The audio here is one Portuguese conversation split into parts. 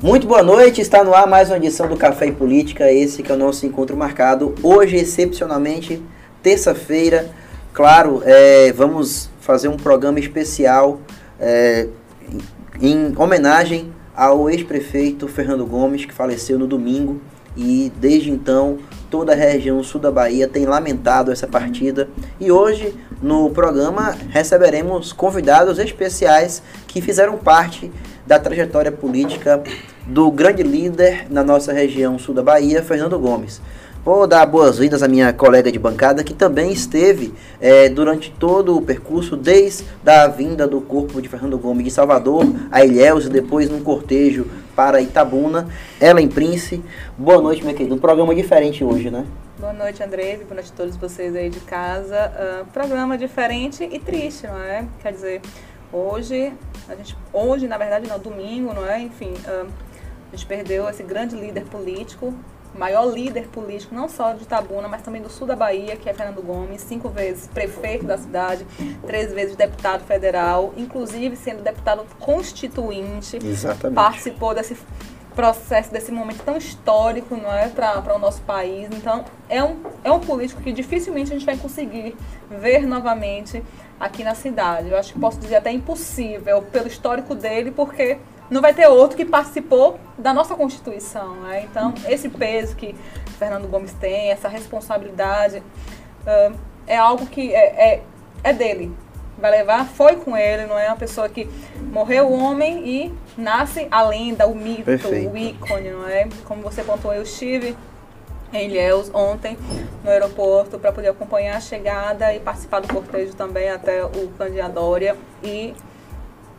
Muito boa noite, está no ar mais uma edição do Café e Política, esse que é o nosso encontro marcado. Hoje, excepcionalmente, terça-feira, claro, é, vamos fazer um programa especial é, em homenagem ao ex-prefeito Fernando Gomes, que faleceu no domingo, e desde então toda a região sul da Bahia tem lamentado essa partida. E hoje, no programa, receberemos convidados especiais que fizeram parte da trajetória política do grande líder na nossa região sul da Bahia, Fernando Gomes. Vou dar boas-vindas à minha colega de bancada, que também esteve é, durante todo o percurso, desde a vinda do corpo de Fernando Gomes de Salvador a Ilhéus e depois num cortejo para Itabuna. Ellen Prince, boa noite, minha querida. Um programa diferente hoje, né? Boa noite, André. Boa noite a todos vocês aí de casa. Uh, programa diferente e triste, não é? Quer dizer, hoje, a gente, hoje, na verdade, não, domingo, não é? Enfim, a gente perdeu esse grande líder político, maior líder político, não só de Itabuna, mas também do sul da Bahia, que é Fernando Gomes, cinco vezes prefeito da cidade, três vezes deputado federal, inclusive sendo deputado constituinte. Exatamente. Participou desse processo, desse momento tão histórico, não é, para o nosso país. Então, é um, é um político que dificilmente a gente vai conseguir ver novamente aqui na cidade. Eu acho que posso dizer até impossível pelo histórico dele, porque não vai ter outro que participou da nossa Constituição. Né? Então, esse peso que Fernando Gomes tem, essa responsabilidade, uh, é algo que é, é, é, dele. Vai levar, foi com ele, não é uma pessoa que morreu o homem e nasce a lenda, o mito, Perfeito. o ícone, não é? Como você pontuou, eu estive em Ilhéus ontem no aeroporto para poder acompanhar a chegada e participar do cortejo também até o Candiadória e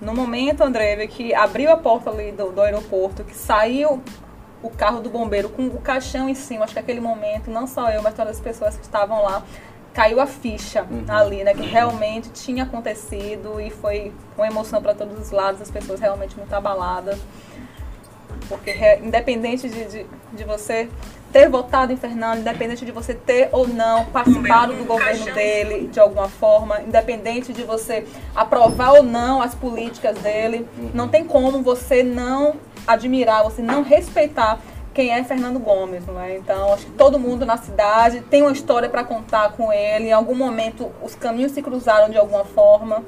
no momento, André, que abriu a porta ali do, do aeroporto, que saiu o carro do bombeiro com o caixão em cima, acho que aquele momento, não só eu, mas todas as pessoas que estavam lá, caiu a ficha uhum. ali, né? Que realmente tinha acontecido e foi uma emoção para todos os lados, as pessoas realmente muito abaladas. Porque independente de, de, de você ter votado em Fernando, independente de você ter ou não participado do governo dele de alguma forma, independente de você aprovar ou não as políticas dele, não tem como você não admirar, você não respeitar quem é Fernando Gomes, não é? Então, acho que todo mundo na cidade tem uma história para contar com ele. Em algum momento, os caminhos se cruzaram de alguma forma.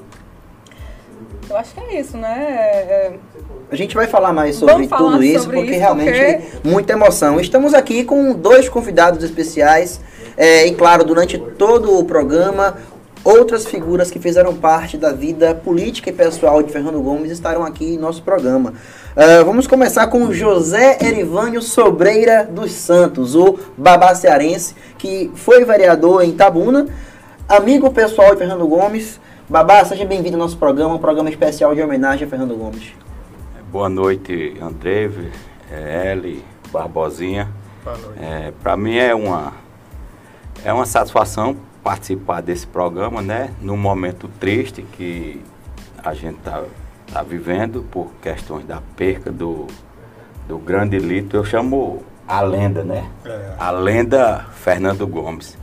Eu acho que é isso, né? É, a gente vai falar mais sobre falar tudo isso, sobre porque isso, realmente porque... muita emoção. Estamos aqui com dois convidados especiais. É, e claro, durante todo o programa, outras figuras que fizeram parte da vida política e pessoal de Fernando Gomes estarão aqui em nosso programa. Uh, vamos começar com José Erivânio Sobreira dos Santos, o babá cearense, que foi vereador em Tabuna, amigo pessoal de Fernando Gomes. Babá, seja bem-vindo ao nosso programa, um programa especial de homenagem a Fernando Gomes. Boa noite, André, é, Eli, Barbosinha. É, Para mim é uma, é uma satisfação participar desse programa, né? Num momento triste que a gente está tá vivendo por questões da perca do, do grande lito. Eu chamo a lenda, né? É. A lenda Fernando Gomes.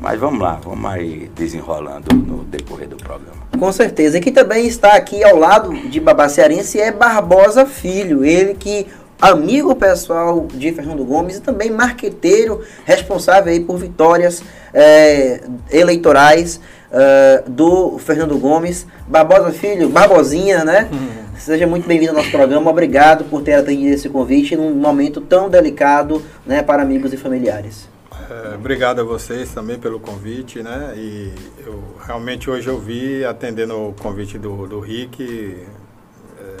Mas vamos lá, vamos aí desenrolando no decorrer do programa. Com certeza. E quem também está aqui ao lado de Babá Cearense é Barbosa Filho. Ele que amigo pessoal de Fernando Gomes e também marqueteiro responsável aí por vitórias é, eleitorais uh, do Fernando Gomes. Barbosa Filho, Barbosinha, né? Uhum. Seja muito bem-vindo ao nosso programa. Obrigado por ter atendido esse convite num momento tão delicado né, para amigos e familiares. É, obrigado a vocês também pelo convite, né? E eu realmente hoje eu vi atendendo o convite do, do Rick, é,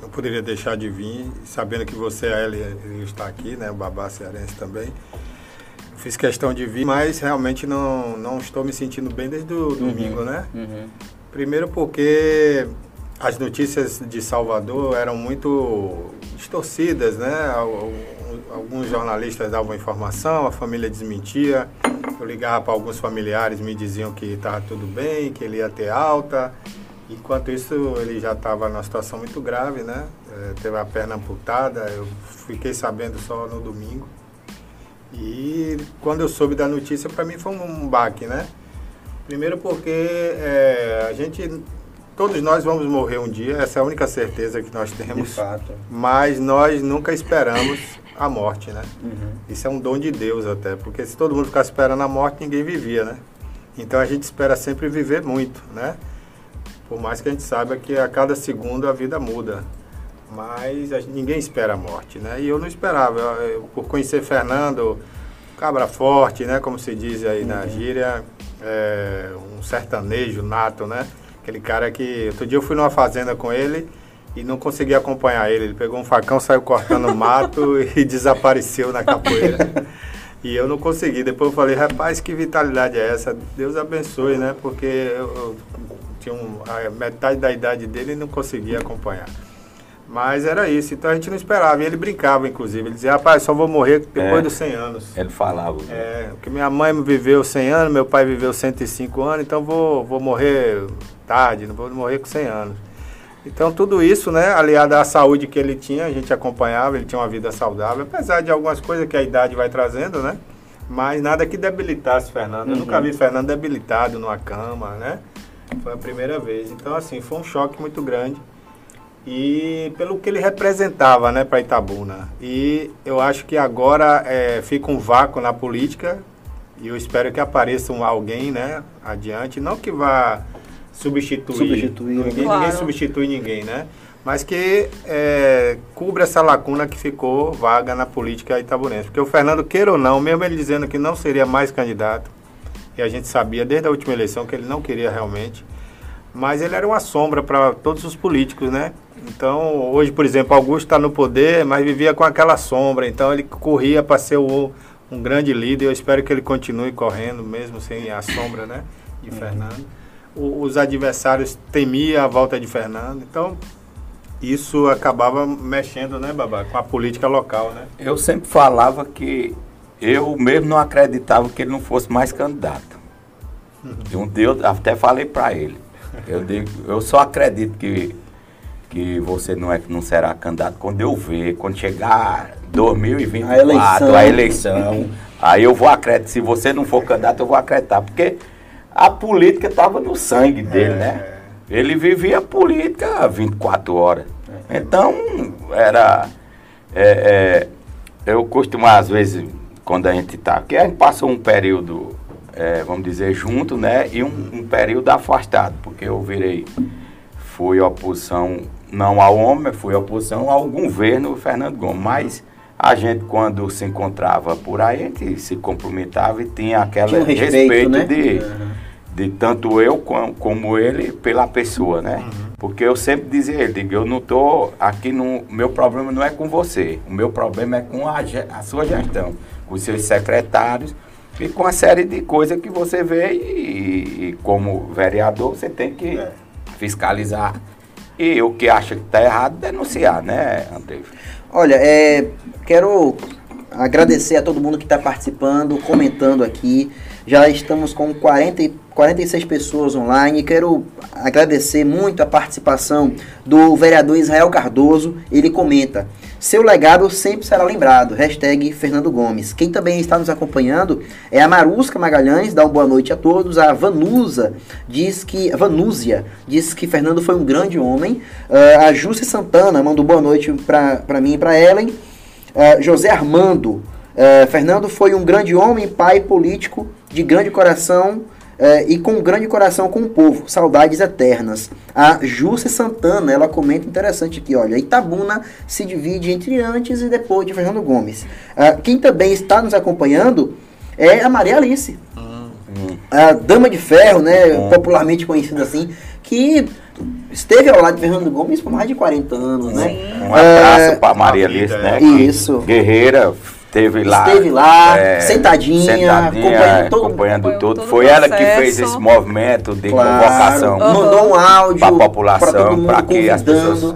não poderia deixar de vir, sabendo que você ele, ele está aqui, né? O Babá Cearense também. Fiz questão de vir, mas realmente não, não estou me sentindo bem desde o uhum, domingo, né? Uhum. Primeiro porque as notícias de Salvador eram muito distorcidas, né? Alguns jornalistas davam informação, a família desmentia. Eu ligava para alguns familiares, me diziam que estava tudo bem, que ele ia ter alta. Enquanto isso, ele já estava numa situação muito grave, né? É, teve a perna amputada, eu fiquei sabendo só no domingo. E quando eu soube da notícia, para mim foi um baque, né? Primeiro porque é, a gente todos nós vamos morrer um dia, essa é a única certeza que nós temos. De fato. Mas nós nunca esperamos a morte, né? Uhum. Isso é um dom de Deus até, porque se todo mundo ficasse esperando a morte, ninguém vivia, né? Então a gente espera sempre viver muito, né? Por mais que a gente saiba que a cada segundo a vida muda. Mas a, ninguém espera a morte, né? E eu não esperava. Eu, eu, por conhecer Fernando, cabra forte, né? Como se diz aí na gíria, é, um sertanejo nato, né? Aquele cara que... Outro dia eu fui numa fazenda com ele e não consegui acompanhar ele. Ele pegou um facão, saiu cortando mato e desapareceu na capoeira. E eu não consegui. Depois eu falei, rapaz, que vitalidade é essa? Deus abençoe, né? Porque eu, eu tinha um, a metade da idade dele e não conseguia acompanhar. Mas era isso, então a gente não esperava. E ele brincava, inclusive. Ele dizia, rapaz, só vou morrer depois É. dos 100 anos. Ele falava. né? É, porque minha mãe viveu 100 anos, meu pai viveu 105 anos, então vou, vou morrer tarde, não vou morrer com 100 anos. Então tudo isso, né, aliado à saúde que ele tinha, a gente acompanhava, ele tinha uma vida saudável, apesar de algumas coisas que a idade vai trazendo, né? Mas nada que debilitasse Fernando. Eu nunca vi Fernando debilitado numa cama, né? Foi a primeira vez. Então, assim, foi um choque muito grande. E pelo que ele representava, né, para Itabuna. E eu acho que agora é, fica um vácuo na política e eu espero que apareça um alguém, né, adiante, não que vá substituir, Substituir, ninguém, ninguém Claro. substitui ninguém, né, mas que é, cubra essa lacuna que ficou vaga na política itabunense. Porque o Fernando, queira ou não, mesmo ele dizendo que não seria mais candidato, e a gente sabia desde a última eleição que ele não queria realmente, mas ele era uma sombra para todos os políticos, né? Então, hoje, por exemplo, Augusto está no poder, mas vivia com aquela sombra, então ele corria para ser o, um grande líder. Eu espero que ele continue correndo, mesmo sem a sombra, né? De Fernando. O- os adversários temiam a volta de Fernando, então isso acabava mexendo, né, Babá, com a política local, né? Eu sempre falava que eu mesmo não acreditava que ele não fosse mais candidato. E um dia eu até falei para ele. Eu digo, eu só acredito que, que você não, é, não será candidato quando eu ver, quando chegar 2024, A eleição. a eleição, aí eu vou acreditar. Se você não for candidato, eu vou acreditar. Porque a política estava no sangue dele, né? Ele vivia a política 24 horas. Então, era. é, é, eu costumo, às vezes, quando a gente está. Porque a gente passa um período, é, vamos dizer, junto, né? E um, um período afastado. Porque eu virei. Fui oposição, não ao homem, fui oposição ao governo Fernando Gomes. Mas a gente, quando se encontrava por aí, a gente se cumprimentava e tinha aquele Tinha um respeito, né? de Uhum. De tanto eu com- como ele pela pessoa, né? Uhum. Porque eu sempre dizia ele, digo, eu não tô aqui no meu problema não é com você, o meu problema é com a, a sua gestão, com os seus secretários e com a série de coisas que você vê e, e como vereador você tem que É. fiscalizar e o que acha que está errado denunciar, né, André? Olha, é, quero agradecer a todo mundo que está participando, comentando aqui. Já estamos com 40, e- 46 pessoas online. Quero agradecer muito a participação do vereador Israel Cardoso. Ele comenta: Seu legado sempre será lembrado. Hashtag Fernando Gomes. Quem também está nos acompanhando é a Marusca Magalhães. Dá uma boa noite a todos. A Vanusa diz que. Vanúzia diz que Fernando foi um grande homem. Ah, a Júcia Santana mandou boa noite para mim e para Ellen. Ah, José Armando. ah, Fernando foi um grande homem, pai político, de grande coração ah, e com grande coração com o povo. Saudades eternas. A Júcia Santana, ela comenta interessante aqui, olha, Itabuna se divide entre antes e depois de Fernando Gomes. Ah, quem também está nos acompanhando é a Maria Alice a Dama de Ferro, né, Bom. popularmente conhecida assim, que esteve ao lado de Fernando Gomes por mais de 40 anos, né? Um abraço É, para Maria Alice, né? Isso. Guerreira, esteve lá. Esteve lá, é, sentadinha, sentadinha, acompanhando todo- acompanhando todo o Foi ela que processo. fez esse movimento de Claro, convocação. mandou um áudio Pra população, pra todo mundo pra que as pessoas-.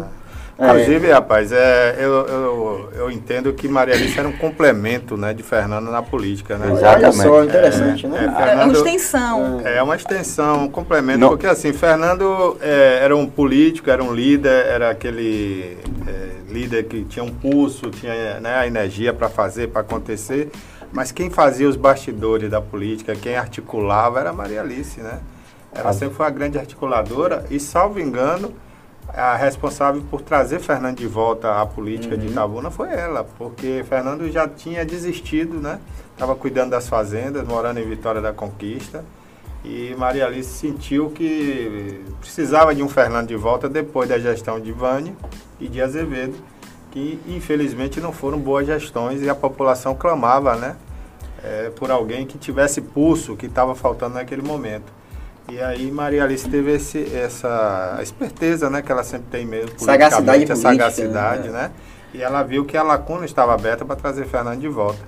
Inclusive, rapaz, é, eu, eu, eu entendo que Maria Alice era um complemento né, de Fernando na política, né? Exato. Olha só, Exatamente. interessante, É, né? é, É uma Fernando- extensão. É uma extensão, um complemento, Não. porque assim, Fernando é, era um político, era um líder, era aquele é, líder que tinha um pulso, tinha né, a energia para fazer, para acontecer, mas quem fazia os bastidores da política, quem articulava era a Maria Alice, né? Ela sempre foi a grande articuladora e, salvo engano, a responsável por trazer Fernando de volta à política uhum. de Itabuna foi ela, porque Fernando já tinha desistido, né? Estava cuidando das fazendas, morando em Vitória da Conquista. E Maria Alice sentiu que precisava de um Fernando de volta depois da gestão de Vânia e de Azevedo, que infelizmente não foram boas gestões e a população clamava, né? É, por alguém que tivesse pulso, que estava faltando naquele momento. E aí Maria Alice teve esse, essa esperteza, né, que ela sempre tem mesmo, sagacidade a sagacidade, né? né? E ela viu que a lacuna estava aberta para trazer Fernando de volta.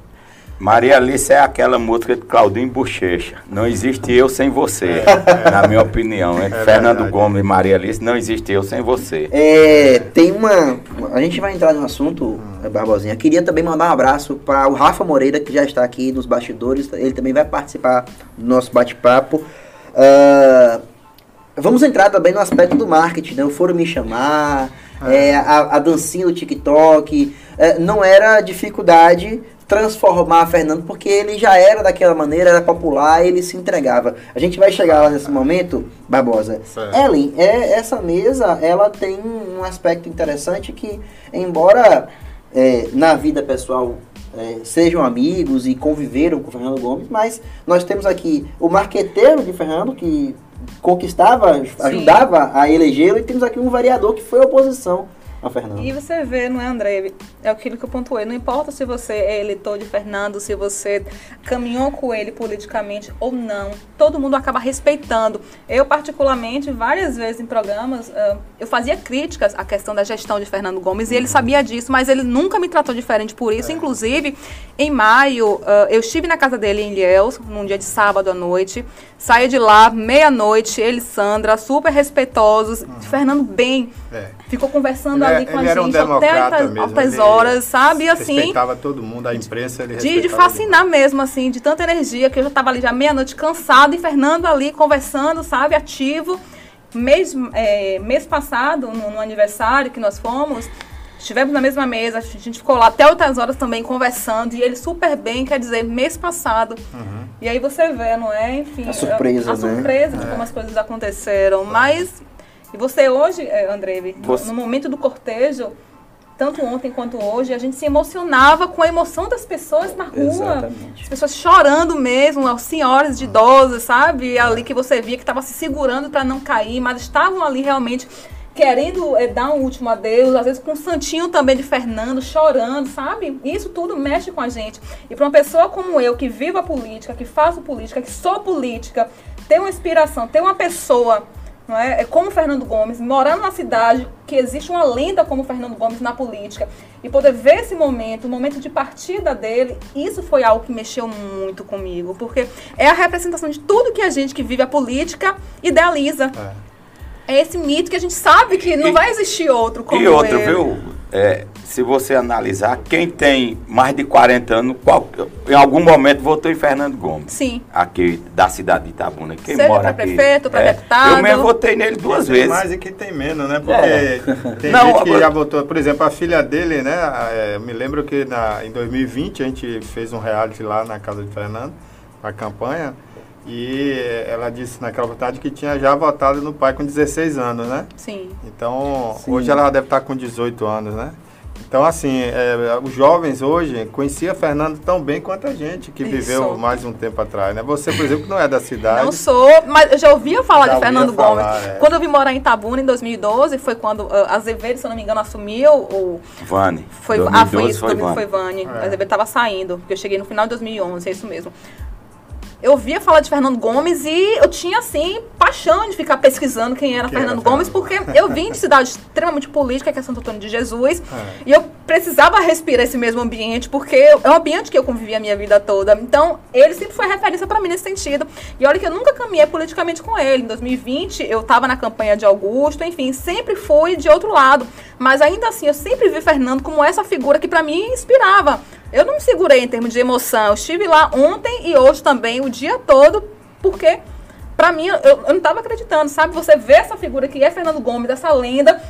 Maria Alice é aquela música de Claudinho Bochecha. Não existe eu sem você, é, na minha opinião. É, Fernando verdade. Gomes e Maria Alice, não existe eu sem você. É, tem uma. A gente vai entrar no assunto, hum. Barbosinha. Queria também mandar um abraço para o Rafa Moreira, que já está aqui nos bastidores. Ele também vai participar do nosso bate-papo. Uh, vamos entrar também no aspecto do marketing, né? Foram me chamar, é. É, a, a, dancinha do TikTok. É, não era dificuldade transformar Fernando, porque ele já era daquela maneira, era popular, ele se entregava. A gente vai chegar lá nesse momento, Barbosa. Certo. Ellen, é, essa mesa, ela tem um aspecto interessante que, embora é, na vida pessoal é, sejam amigos e conviveram com o Fernando Gomes, mas nós temos aqui o marqueteiro de Fernando, que conquistava, Sim. ajudava a elegê-lo, e temos aqui um vereador que foi oposição a. E você vê, não é, André? É aquilo que eu pontuei. Não importa se você é eleitor de Fernando, se você caminhou com ele politicamente ou não, todo mundo acaba respeitando. Eu, particularmente, várias vezes em programas, eu fazia críticas à questão da gestão de Fernando Gomes e ele sabia disso, mas ele nunca me tratou diferente por isso. É. Inclusive, em maio, eu estive na casa dele em Ilhéus, num dia de sábado à noite. Saí de lá, meia-noite, ele e Sandra, super respeitosos. Uhum. Fernando bem. É. Ficou conversando ele, é- ali com a gente um até altas, altas horas, sabe? E assim. Respeitava todo mundo, a imprensa ele de, de fascinar mesmo, assim, de tanta energia, que eu já estava ali já meia-noite cansado e Fernando ali conversando, sabe? Ativo. Mês, é, mês passado, no, no aniversário que nós fomos, Estivemos na mesma mesa, a gente ficou lá até outras horas também conversando, e ele super bem, quer dizer, mês passado. Uhum. E aí você vê, não é? Enfim, a surpresa, a, a né? surpresa de é. como as coisas aconteceram. Mas, e você hoje, é, André, você... no momento do cortejo, tanto ontem quanto hoje, a gente se emocionava com a emoção das pessoas na rua. Exatamente. As pessoas chorando mesmo, as senhoras de idosas, sabe? Ali que você via que estava se segurando para não cair, mas estavam ali realmente querendo é, dar um último adeus, às vezes com o santinho também de Fernando, chorando, sabe? Isso tudo mexe com a gente. E para uma pessoa como eu, que vivo a política, que faço política, que sou política, ter uma inspiração, ter uma pessoa não é? é como Fernando Gomes, morando na cidade, que existe uma lenda como Fernando Gomes na política, e poder ver esse momento, o momento de partida dele, isso foi algo que mexeu muito comigo, porque é a representação de tudo que a gente que vive a política idealiza. É é esse mito que a gente sabe que não e, vai existir outro como E outro, ele. viu? É, se você analisar, quem tem mais de 40 anos, qual, em algum momento votou em Fernando Gomes. Sim. Aqui da cidade de Itabuna. Quem Seja mora para prefeito, para é, deputado. Eu mesmo votei nele duas quem vezes. mais e quem tem menos, né? Porque é. tem não, gente que agora... já votou. Por exemplo, a filha dele, né? É, eu me lembro que na, em 2020 a gente fez um reality lá na casa de Fernando, a campanha. E ela disse naquela vontade que tinha já votado no pai com 16 anos, né? Sim. Então, Sim. hoje ela deve estar com 18 anos, né? Então, assim, é, os jovens hoje conhecia Fernando tão bem quanto a gente, que Isso. viveu mais um tempo atrás, né? Você, por exemplo, não é da cidade. Não sou, mas eu já ouvia falar já de Fernando Gomes. é. Quando eu vim morar em Itabuna, em 2012, foi quando uh, Azevedo, se eu não me engano, assumiu o... Vani. Foi, 2012 ah, foi isso, foi Vani. Foi Vani. É. Azevedo estava saindo, porque eu cheguei no final de 2011, é isso mesmo eu via falar de Fernando Gomes e eu tinha, assim, paixão de ficar pesquisando quem era quem Fernando era Gomes, porque eu vim de cidade extremamente política, que é Santo Antônio de Jesus, é. e eu precisava respirar esse mesmo ambiente, porque é um ambiente que eu convivi a minha vida toda. Então, ele sempre foi referência para mim nesse sentido. E olha que eu nunca caminhei politicamente com ele. Em 2020, eu estava na campanha de Augusto, enfim, sempre fui de outro lado. Mas ainda assim, eu sempre vi Fernando como essa figura que para mim inspirava. Eu não me segurei em termos de emoção. Eu estive lá ontem e hoje também, o dia todo, porque para mim eu, eu não estava acreditando, sabe? Você vê essa figura que é Fernando Gomes, essa lenda,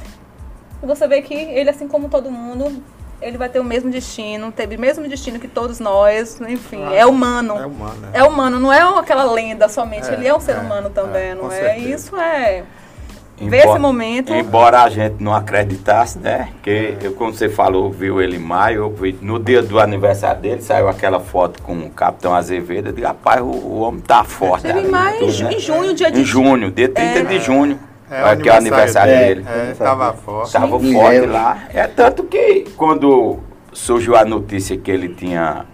e você vê que ele, assim como todo mundo, ele vai ter o mesmo destino, teve o mesmo destino que todos nós, enfim, ah, é humano. É humano, né? É humano, não é aquela lenda somente, é, ele é um ser é, humano também, é, não é? Certeza. Isso é ver esse momento. Embora a gente não acreditasse, né? Que eu, como você falou, viu ele em maio, eu vi, no dia do aniversário dele, saiu aquela foto com o Capitão Azevedo. Eu digo, rapaz, o, o homem tá forte. Teve em maio, tudo, né? em junho, dia de... Em junho, dia 30 é. de junho. É, que é o aniversário dele. É, estava forte. Estava forte lá. É tanto que quando surgiu a notícia que ele tinha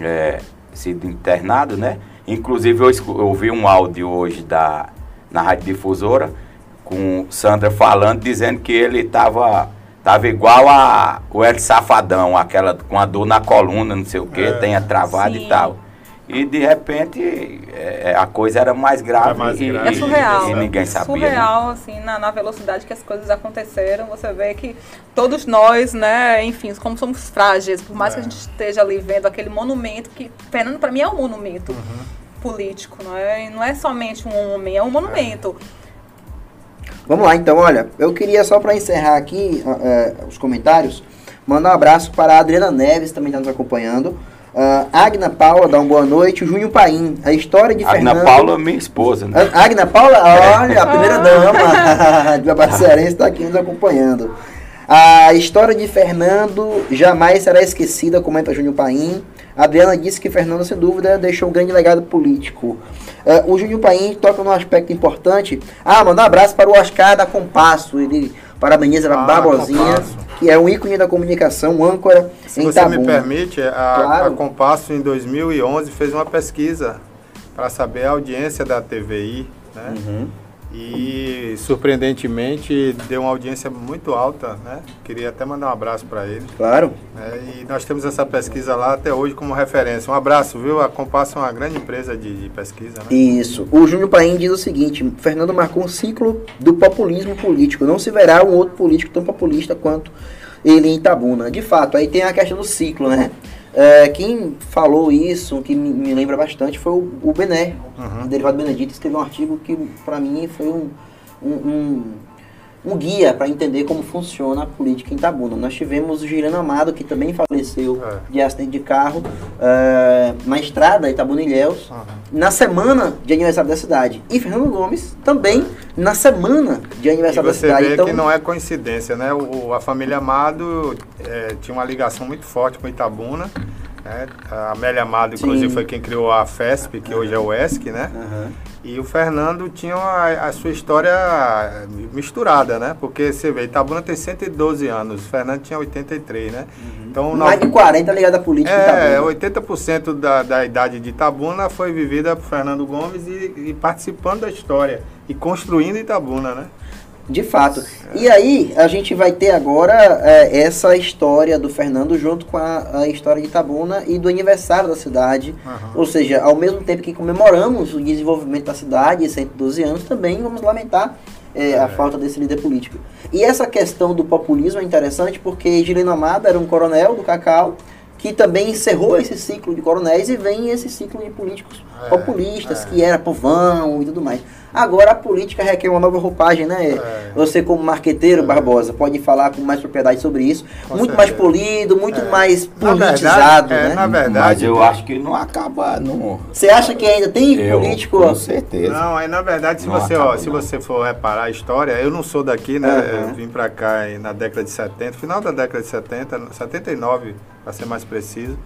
é, sido internado, né? Inclusive eu ouvi um áudio hoje da, na Rádio Difusora com Sandra falando, dizendo que ele estava tava igual a o El Safadão, aquela com a dor na coluna, não sei o que, é. tenha travado Sim. e tal. E de repente é, é, a coisa era mais grave, é mais grave. E, é surreal. E, ninguém sabia. Né? Surreal, né? assim, na, na, velocidade que as coisas aconteceram, você vê que todos nós, né, enfim, como somos frágeis, por mais é. que a gente esteja ali vendo aquele monumento, que Fernando para mim é um monumento uhum. político, não é? Não é somente um homem, é um monumento. Vamos lá, então, olha, eu queria só para encerrar aqui uh, os comentários, mandar um abraço para a Adriana Neves, também está nos acompanhando. Uh, Agna Paula, dá uma boa noite. Junho Paim, a história de Agna Fernando... Paula, minha esposa, né? Agna Paula, olha, a primeira dama de Babacearense está aqui nos acompanhando. A história de Fernando jamais será esquecida, comenta Júnior Paim. A Adriana disse que Fernando, sem dúvida, deixou um grande legado político. Uh, o Júnior Paim toca num aspecto importante. Ah, manda um abraço para o Oscar da Compasso. Ele parabeniza a ah, que é um ícone da comunicação, âncora Se em você me permite, a, claro. a Compasso em 2011 fez uma pesquisa para saber a audiência da TVI, né? Uhum e surpreendentemente deu uma audiência muito alta, né? Queria até mandar um abraço para ele. Claro. É, e nós temos essa pesquisa lá até hoje como referência. Um abraço, viu? A Compass é uma grande empresa de, de pesquisa, né? Isso. O Júnior Paim diz o seguinte: Fernando marcou um ciclo do populismo político. Não se verá um outro político tão populista quanto ele em Itabuna. De fato, aí tem a questão do ciclo, né? É, quem falou isso, que me, me, lembra bastante, foi o, o Bené, uhum. o Derivado Benedito, escreveu um artigo que para mim foi um, um, um, um guia para entender como funciona a política em Tabuna. Nós tivemos o Girano Amado, que também faleceu é. de acidente de carro é, na estrada Itabuna Ilhéus, uhum. na semana de aniversário da cidade. E Fernando Gomes também é. na semana de aniversário da cidade. Você vê então, que não é coincidência, né? O, a família Amado é, tinha uma ligação muito forte com Itabuna. Né? A Amélia Amado, inclusive, Sim. foi quem criou a FESP, que hoje é o ESC, né? Uhum. E o Fernando tinha a, a, sua história misturada, né? Porque você vê, Itabuna tem 112 anos, o Fernando tinha 83, né? Uhum. Então, Mais de 40 ligado à política É, 80% da, da idade de Itabuna foi vivida por Fernando Gomes e, e participando da história e construindo Itabuna, né? De fato. E aí, a gente vai ter agora é, essa história do Fernando junto com a, a, história de Itabuna e do aniversário da cidade. Uhum. Ou seja, ao mesmo tempo que comemoramos o desenvolvimento da cidade, 112 anos, também vamos lamentar é, a é. falta desse líder político. E essa questão do populismo é interessante porque Gileno Amado era um coronel do Cacau que também encerrou esse ciclo de coronéis e vem esse ciclo de políticos é, populistas, é. que era povão e tudo mais. Agora a política requer uma nova roupagem, né? É. Você como marqueteiro, é. Barbosa, pode falar com mais propriedade sobre isso. Com muito certeza. mais polido, muito é. mais politizado, verdade, é, né? Na verdade, Mas eu acho que não acaba, não. Você acha que ainda tem eu, político? Com certeza. Não, aí na verdade, se não você, acaba, ó, se você for reparar a história, eu não sou daqui, né? Uhum. Eu vim para cá na década de 70, final da década de 70, 79, para ser mais preciso.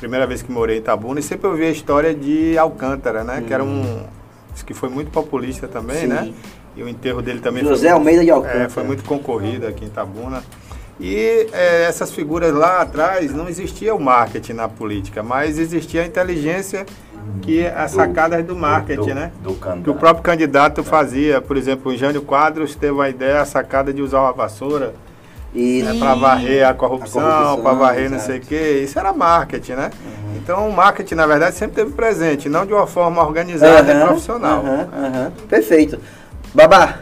Primeira vez que morei em Itabuna e sempre ouvi a história de Alcântara, né? Uhum. Que era um hum que foi muito populista também, Sim. né? E o enterro dele também José foi, Almeida de Alcântara. É, foi muito concorrido aqui em Tabuna. E é, essas figuras lá atrás não existia o marketing na política, mas existia a inteligência que é as sacadas do marketing, do, né? Do que o próprio candidato fazia. Por exemplo, o Jânio Quadros teve a ideia, a sacada de usar uma vassoura né, para varrer a corrupção, corrupção para varrer exato. não sei o quê. Isso era marketing, né? Uhum. Então o marketing, na verdade, sempre teve presente, não de uma forma organizada uhum, e profissional. Uhum, Perfeito. Babá.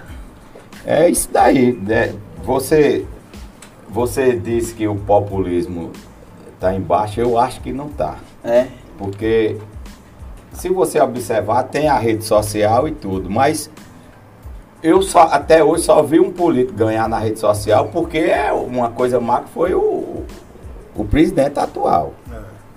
É isso daí. Né? Você, você disse que o populismo está embaixo, eu acho que não está. É. Porque se você observar, tem a rede social e tudo, mas eu só, até hoje só vi um político ganhar na rede social, porque é uma coisa má que foi o, o presidente atual.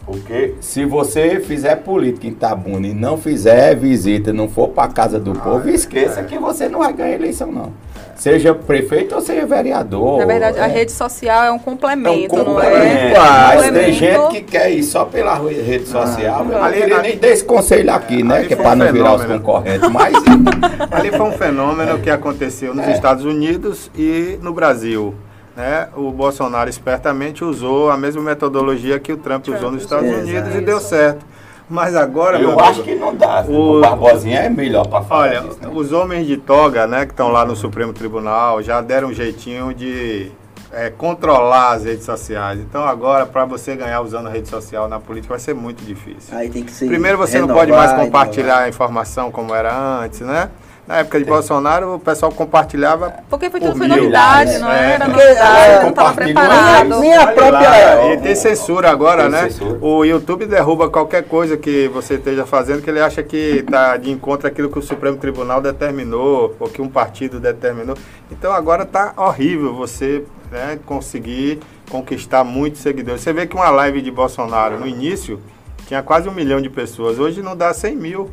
Porque se você fizer política em Itabuna e não fizer visita, não for para casa do povo, esqueça que você não vai ganhar eleição, não. Seja prefeito ou seja vereador. Na verdade, a é. rede social é um complemento, É um não complemento, é? Mas tem gente que quer ir só pela rede social. não Ali- ali- nem dar esse conselho aqui, né? Que é foi para um não virar os fenômeno. concorrentes. Mas Ali foi um fenômeno que aconteceu É. nos Estados Unidos e no Brasil. Né? O Bolsonaro espertamente usou a mesma metodologia que o Trump, usou nos Estados. Unidos e deu certo. Mas agora, eu amigo, acho que não dá. O- O Barbosinha é melhor para falar Olha, disso, né? os homens de toga, né, que estão lá no Supremo Tribunal, já deram um jeitinho de é, controlar as redes sociais. Então agora, para você ganhar usando a rede social na política, vai ser muito difícil. Aí tem que ser. Primeiro, você não renovar, pode mais compartilhar a informação como era antes, né? Na época de Bolsonaro, o pessoal compartilhava Porque foi Por tudo foi mil. novidade, não É. era Porque, é, não estava preparado. Nem a Olha própria. e tem censura agora, Tem né? censura. O YouTube derruba qualquer coisa que você esteja fazendo que ele acha que está de encontro àquilo que o Supremo Tribunal determinou, ou que um partido determinou. Então agora está horrível você né, conseguir conquistar muitos seguidores. Você vê que uma live de Bolsonaro no início tinha quase um milhão de pessoas, hoje não dá 100 mil.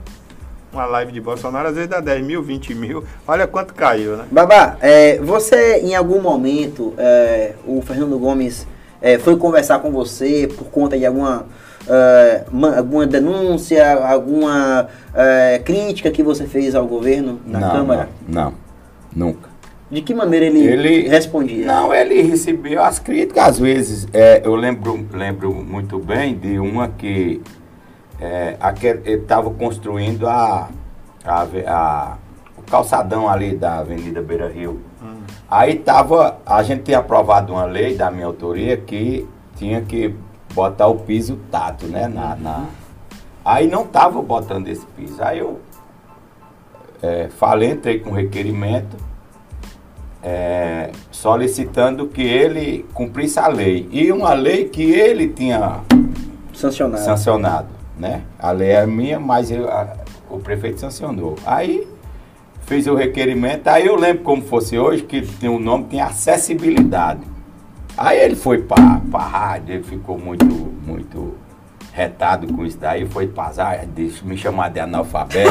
Uma live de Bolsonaro às vezes dá 10 mil, 20 mil. Olha quanto caiu, né? Babá, é, você em algum momento, é, o Fernando Gomes é, foi conversar com você por conta de alguma, é, ma- alguma denúncia, alguma é, crítica que você fez ao governo na não, Câmara? Não, não, nunca. De que maneira ele, Ele- respondia? Não, ele recebeu as críticas, às vezes, é, eu lembro, lembro muito bem de uma que é, ele estava construindo a, a, a- o calçadão ali da Avenida Beira Rio. Aí tava, a gente tinha aprovado uma lei da minha autoria que tinha que botar o piso tato, né? Na, na- Aí não tava botando esse piso. Aí eu é, falei, entrei com requerimento é, solicitando que ele cumprisse a lei. E uma lei que ele tinha Sancionado. sancionado, né? A lei é minha, mas eu- a- o prefeito sancionou. Aí fiz o requerimento, aí eu lembro como fosse hoje, que tem um nome, tem acessibilidade. Aí ele foi para a rádio, ele ficou muito, muito retado com isso daí, foi passar, me chamar de analfabeto,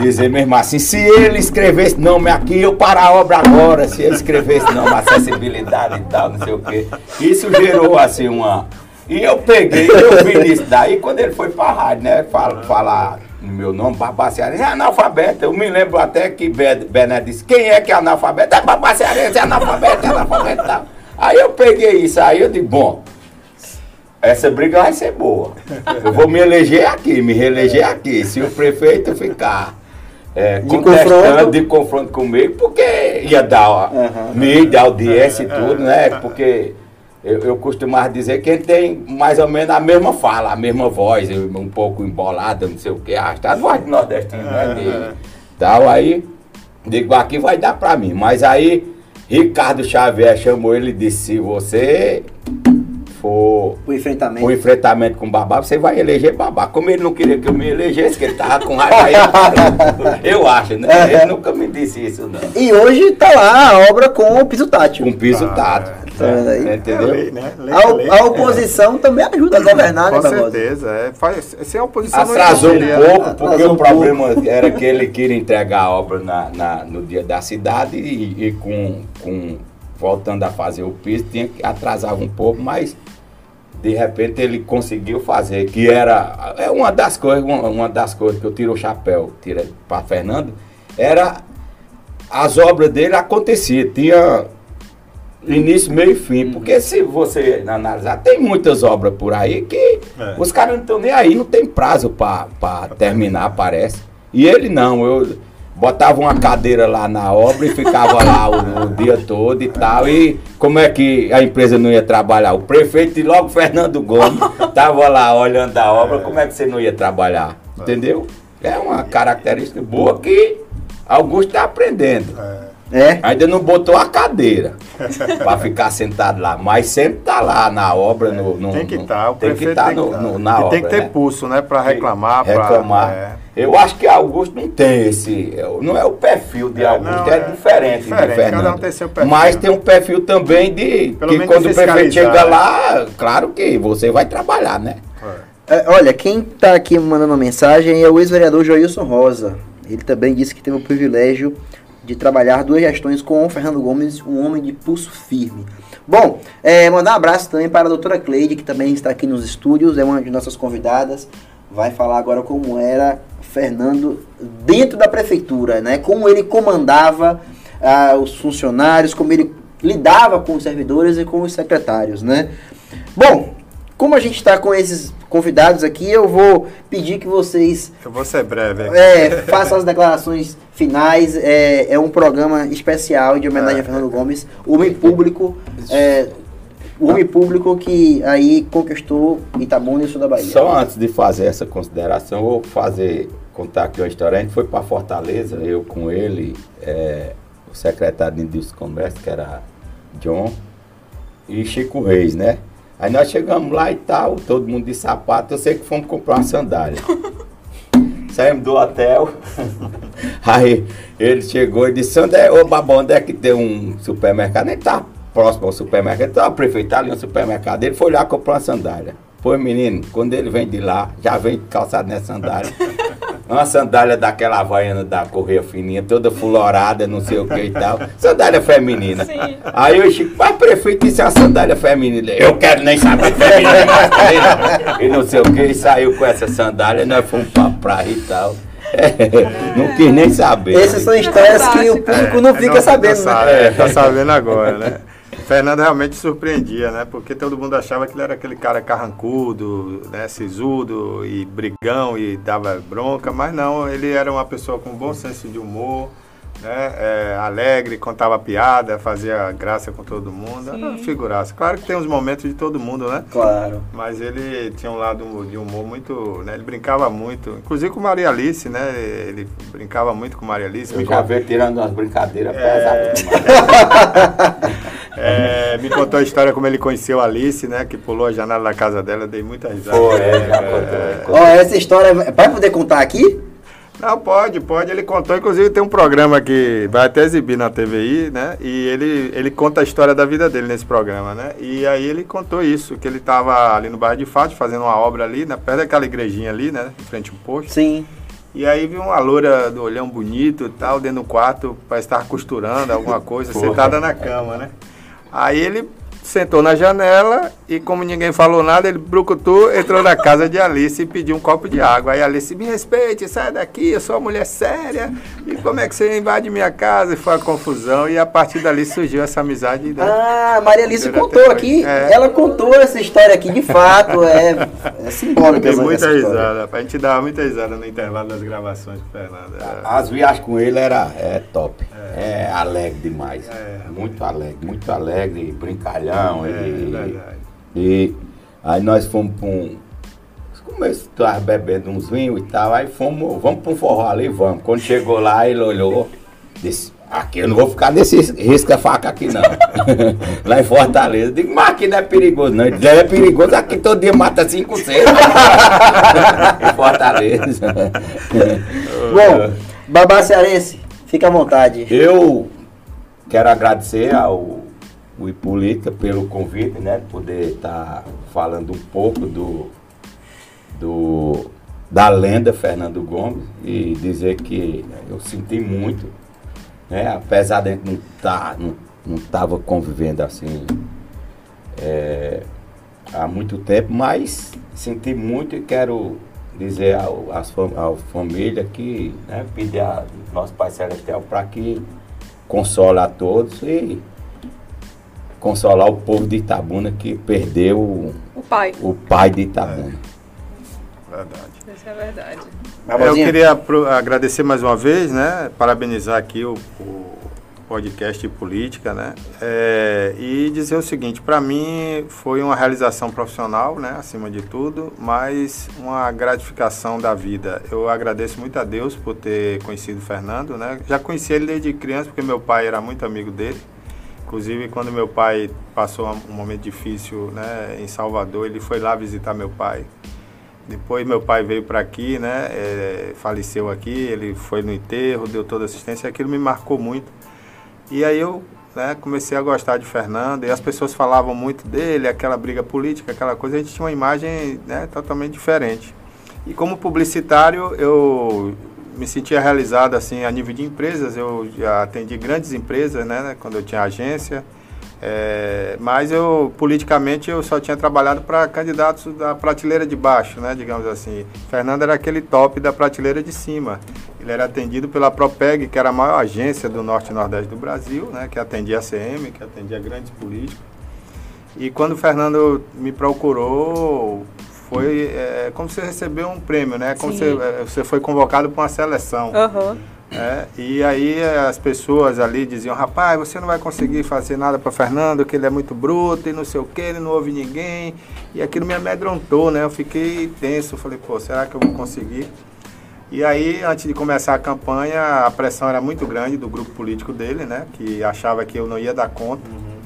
dizer mesmo assim, se ele escrevesse nome aqui, eu paro a obra agora, se ele escrevesse nome, acessibilidade e tal, não sei o quê. Isso gerou assim uma. E eu peguei, eu vi nisso daí, quando ele foi para a rádio, né, fala- falar no meu nome, Barbacearense, é analfabeto. Eu me lembro até que Be- Bené disse, quem é que é analfabeto? É Barbacearense, é analfabeto, é analfabeto tal. Aí eu peguei isso aí, eu disse, bom, essa briga vai ser boa. Eu vou me eleger aqui, me reeleger aqui. Se o prefeito ficar é, De contestando, confronto. de confronto comigo, porque ia dar ó, Aham. mídia, audiência e tudo, né? Porque eu, eu costumava dizer que ele tem mais ou menos a mesma fala, a mesma voz, um pouco embolada, não sei o que, arrastada, voz de nordestino, né? Dele, tal, aí, digo, aqui vai dar pra mim. Mas aí, Ricardo Xavier chamou ele e disse, se você for O enfrentamento. o enfrentamento com o Babá, você vai eleger Babá. Como ele não queria que eu me elegesse, que ele tava com raiva, eu acho, né? Ele nunca me disse isso, não. E hoje tá lá a obra com o piso tátil. Com piso Ah, tato. Tá vendo aí? né? Entendeu? É lei, né? Lei, A, lei. a oposição também ajuda a governar, né, Com Barbosa? certeza. É, faz, sem a oposição não Atrasou um existiria, né? pouco, porque o um problema era que ele queria entregar a obra na, na- no dia da cidade e, e com, com voltando a fazer o piso, tinha que atrasar um pouco, mas de repente ele conseguiu fazer, que era é uma das coisas, uma, uma das coisas que eu tiro o chapéu para Fernando, era as obras dele aconteciam, tinha início, meio e fim, porque se você analisar, tem muitas obras por aí que É. os caras não estão nem aí, não tem prazo para terminar, parece. E ele não, eu botava uma cadeira lá na obra e ficava lá o, o dia todo e tal. E como é que a empresa não ia trabalhar? O prefeito e logo Fernando Gomes tava lá olhando a obra, como é que você não ia trabalhar? Entendeu? É uma característica boa que Augusto está aprendendo. É. Ainda não botou a cadeira para ficar sentado lá, mas sempre tá lá na obra. No, no- Tem que estar, o tem que prefeito estar tem que no, tá. no- E na obra. tem que ter né? pulso, né? Para reclamar. pra- reclamar. é. Eu acho que Augusto não tem esse. Não é o perfil de É, Augusto, não, é, é diferente, diferente, de cada Fernando. um tem seu perfil. Mas tem um perfil também de. Pelo que menos quando o prefeito chega né? lá, claro que você vai trabalhar, né? É. É, olha, quem tá aqui mandando uma mensagem é o ex-vereador Joilson Rosa. Ele também disse que teve o privilégio de trabalhar duas gestões com o Fernando Gomes, um homem de pulso firme. Bom, é, mandar um abraço também para a doutora Cleide, que também está aqui nos estúdios, é uma de nossas convidadas. Vai falar agora como era Fernando dentro da prefeitura, né? Como ele comandava ah, os funcionários, como ele lidava com os servidores e com os secretários, né? Bom, como a gente está com esses convidados aqui, eu vou pedir que vocês Eu vou ser breve. é, façam as declarações finais. É, é um programa especial de homenagem É. a Fernando Gomes, homem público, é, o homem público que aí conquistou Itabuna e o sul da Bahia. Só antes de fazer essa consideração, eu vou fazer, contar aqui uma história. A gente foi para Fortaleza, eu com ele, é, o secretário de Indústria e Comércio, que era John, e Chico Reis, né? Aí nós chegamos lá e tal, todo mundo de sapato, eu sei que fomos comprar uma sandália. Saímos do hotel. Aí ele chegou e disse, onde é, ô babão, onde é que tem um supermercado? Nem tá próximo ao supermercado. Então a prefeita tá ali no supermercado. Ele foi lá comprar uma sandália. Pois menino, quando ele vem de lá, já vem calçado nessa sandália. Uma sandália daquela havaiana da correia fininha, toda fulorada, não sei o que e tal. Sandália feminina. Sim. Aí o Chico, mas prefeito, isso é uma sandália feminina. Eu quero nem saber feminina masculina. E não sei o que, e saiu com essa sandália, nós fomos pra praia e tal. não quis nem saber. Essas são histórias que o público não É, fica sabendo, não né? é, tá sabendo agora, né? Fernando realmente surpreendia, né? Porque todo mundo achava que ele era aquele cara carrancudo, né? Sisudo e brigão e dava bronca, mas não, ele era uma pessoa com bom senso de humor, né? É, alegre, contava piada, fazia graça com todo mundo, era uma Sim. figuraça. Claro que tem os momentos de todo mundo, né? Claro. Mas ele tinha um lado de humor muito, né? Ele brincava muito, inclusive com Maria Alice, né? Ele brincava muito com Maria Alice. Eu me já veio tirando umas brincadeiras É. pesadas. É, me contou a história como ele conheceu a Alice, né? Que pulou a janela da casa dela, dei muita risada. Foi, é, É. Ó, essa história vai poder contar aqui? Não, pode, pode. Ele contou, inclusive tem um programa que vai até exibir na TVI, né? E ele, ele conta a história da vida dele nesse programa, né? E aí ele contou isso, que ele estava ali no bairro de Fátima fazendo uma obra ali, né? Perto daquela igrejinha ali, né? Em frente ao posto. Sim. E aí viu uma loura do olhão bonito e tal, dentro do quarto, para estar costurando alguma coisa, sentada na cama, né? Aí ele sentou na janela e como ninguém falou nada, ele brucutu, entrou na casa de Alice e pediu um copo de água. Aí Alice, me respeite, sai daqui, eu sou uma mulher séria. E como é que você invade minha casa? E foi uma confusão. E a partir dali surgiu essa amizade. Né? Ah, Maria Alice contou aqui. É. Ela contou essa história aqui, de fato. É, é simbólica essa, muita essa história. risada. A gente dava muita risada no intervalo das gravações com o Fernando. Era- As viagens com ele era é top. É, alegre demais. É. Muito alegre, muito alegre, brincalhão. É, e, verdade. e aí nós fomos para um. Começo tava bebendo uns vinhos e tal, aí fomos, vamos para um forró ali, vamos. Quando chegou lá, ele olhou, disse, aqui eu não vou ficar nesse risca-faca aqui não. lá em Fortaleza. Eu digo, mas aqui não é perigoso, não. Ele disse, é perigoso, aqui todo dia mata cinco seis. em Fortaleza. Bom, Babá Cearense, fica à vontade. Eu quero agradecer ao o Hipólita pelo convite, né? Poder estar falando um pouco do, do da lenda Fernando Gomes e dizer que eu senti muito, né? Apesar de a gente não tá, não, não tava convivendo assim é, há muito tempo, mas senti muito e quero dizer ao, às fam- à família que né, pedir a nosso Pai Celestial para que console a todos e consolar o povo de Itabuna que perdeu o, O pai. o pai de Itabuna. Verdade. Isso é verdade. Eu queria pro- agradecer mais uma vez, né? Parabenizar aqui o, o podcast de política, né? É, e dizer o seguinte, para mim foi uma realização profissional, né? Acima de tudo, mas uma gratificação da vida. Eu agradeço muito a Deus por ter conhecido o Fernando, né? Já conheci ele desde criança porque meu pai era muito amigo dele. Inclusive, quando meu pai passou um momento difícil né, em Salvador, ele foi lá visitar meu pai. Depois meu pai veio para aqui, né? É, faleceu aqui, ele foi no enterro, deu toda assistência, aquilo me marcou muito. E aí eu né, comecei a gostar de Fernando e as pessoas falavam muito dele, aquela briga política, aquela coisa, a gente tinha uma imagem né, totalmente diferente. E como publicitário, eu me sentia realizado assim a nível de empresas, eu já atendi grandes empresas, né, quando eu tinha agência, é, mas eu, politicamente, eu só tinha trabalhado para candidatos da prateleira de baixo, né, digamos assim. Fernando era aquele top da prateleira de cima. Ele era atendido pela Propeg, que era a maior agência do Norte e Nordeste do Brasil, né, que atendia a CM, que atendia grandes políticos. E quando o Fernando me procurou, foi é, como você recebeu um prêmio, né? Como você, é, você foi convocado para uma seleção. Uhum. É, e aí as pessoas ali diziam, rapaz, você não vai conseguir fazer nada para Fernando, que ele é muito bruto e não sei o que, ele não ouve ninguém. E aquilo me amedrontou, né? Eu fiquei tenso, falei, pô, será que eu vou conseguir? E aí, antes de começar a campanha, a pressão era muito grande do grupo político dele, né? Que achava que eu não ia dar conta. Uhum.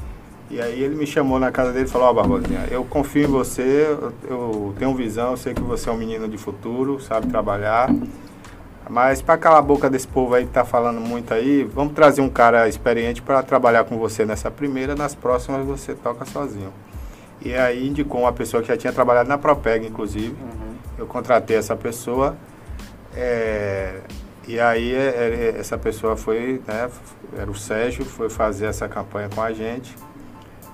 E aí ele me chamou na casa dele e falou, ó, oh, Barbosinha, eu confio em você, eu, tenho visão, eu sei que você é um menino de futuro, sabe trabalhar. Mas para calar a boca desse povo aí que tá falando muito aí, vamos trazer um cara experiente para trabalhar com você nessa primeira, nas próximas você toca sozinho. E aí indicou uma pessoa que já tinha trabalhado na Propeg, inclusive. Uhum. Eu contratei essa pessoa. É, e aí é, é, essa pessoa foi, né, era o Sérgio, foi fazer essa campanha com a gente.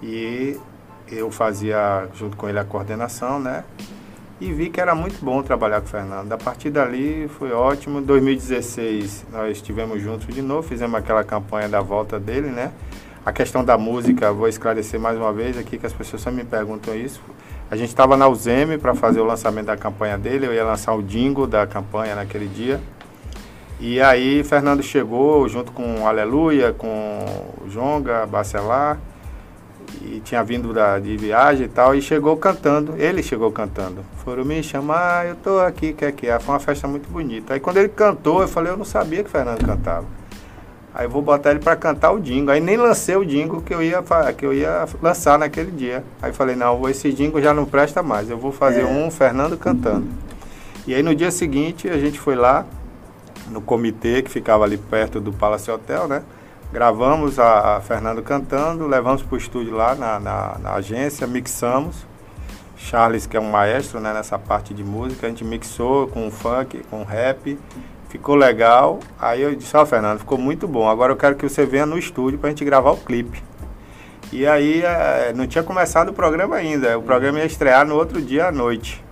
E eu fazia junto com ele a coordenação, né? e vi que era muito bom trabalhar com o Fernando. A partir dali foi ótimo. Em 2016 nós estivemos juntos de novo, fizemos aquela campanha da volta dele, né? A questão da música, vou esclarecer mais uma vez aqui que as pessoas só me perguntam isso. A gente estava na UZEM para fazer o lançamento da campanha dele, eu ia lançar o jingle da campanha naquele dia. E aí Fernando chegou junto com Aleluia, com Jonga, Bacelar, e tinha vindo da, de viagem e tal, e chegou cantando, ele chegou cantando. Foram me chamar, eu tô aqui, quer que é? Foi uma festa muito bonita. Aí quando ele cantou, eu falei, eu não sabia que o Fernando cantava. Aí eu vou botar ele para cantar o dingo. Aí nem lancei o dingo que eu ia que eu ia lançar naquele dia. Aí falei, não, esse dingo já não presta mais. Eu vou fazer é. um Fernando cantando. E aí no dia seguinte a gente foi lá no comitê que ficava ali perto do Palace Hotel, né? Gravamos a, a Fernando cantando, levamos para o estúdio lá na, na, na, agência, mixamos. Charles, que é um maestro né, nessa parte de música, a gente mixou com funk, com rap, ficou legal. Aí eu disse, ó oh, Fernando, ficou muito bom, agora eu quero que você venha no estúdio para a gente gravar o clipe. E aí é, não tinha começado o programa ainda, o programa ia estrear no outro dia à noite.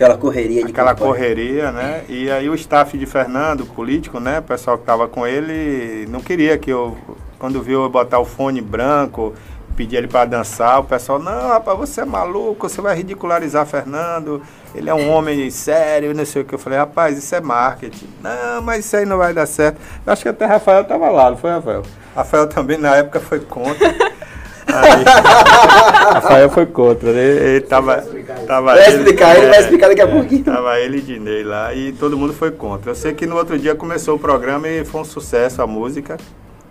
Aquela correria de Aquela campanha. correria, né? E aí o staff de Fernando, político, né? O pessoal que estava com ele, não queria que eu, quando viu eu botar o fone branco, pedir ele para dançar, o pessoal, não, rapaz, você é maluco, você vai ridicularizar Fernando, ele é um homem sério, não sei o que. Eu falei, rapaz, isso é marketing. Não, mas isso aí não vai dar certo. Eu acho que até Rafael estava lá, não foi, Rafael? Rafael também na época foi contra. Aí, Rafael foi contra, né? Ele tava, tava vai explicar, ele, ele vai explicar daqui a é, pouquinho. Tava ele e Dinei lá e todo mundo foi contra. Eu sei que no outro dia começou o programa e foi um sucesso a música.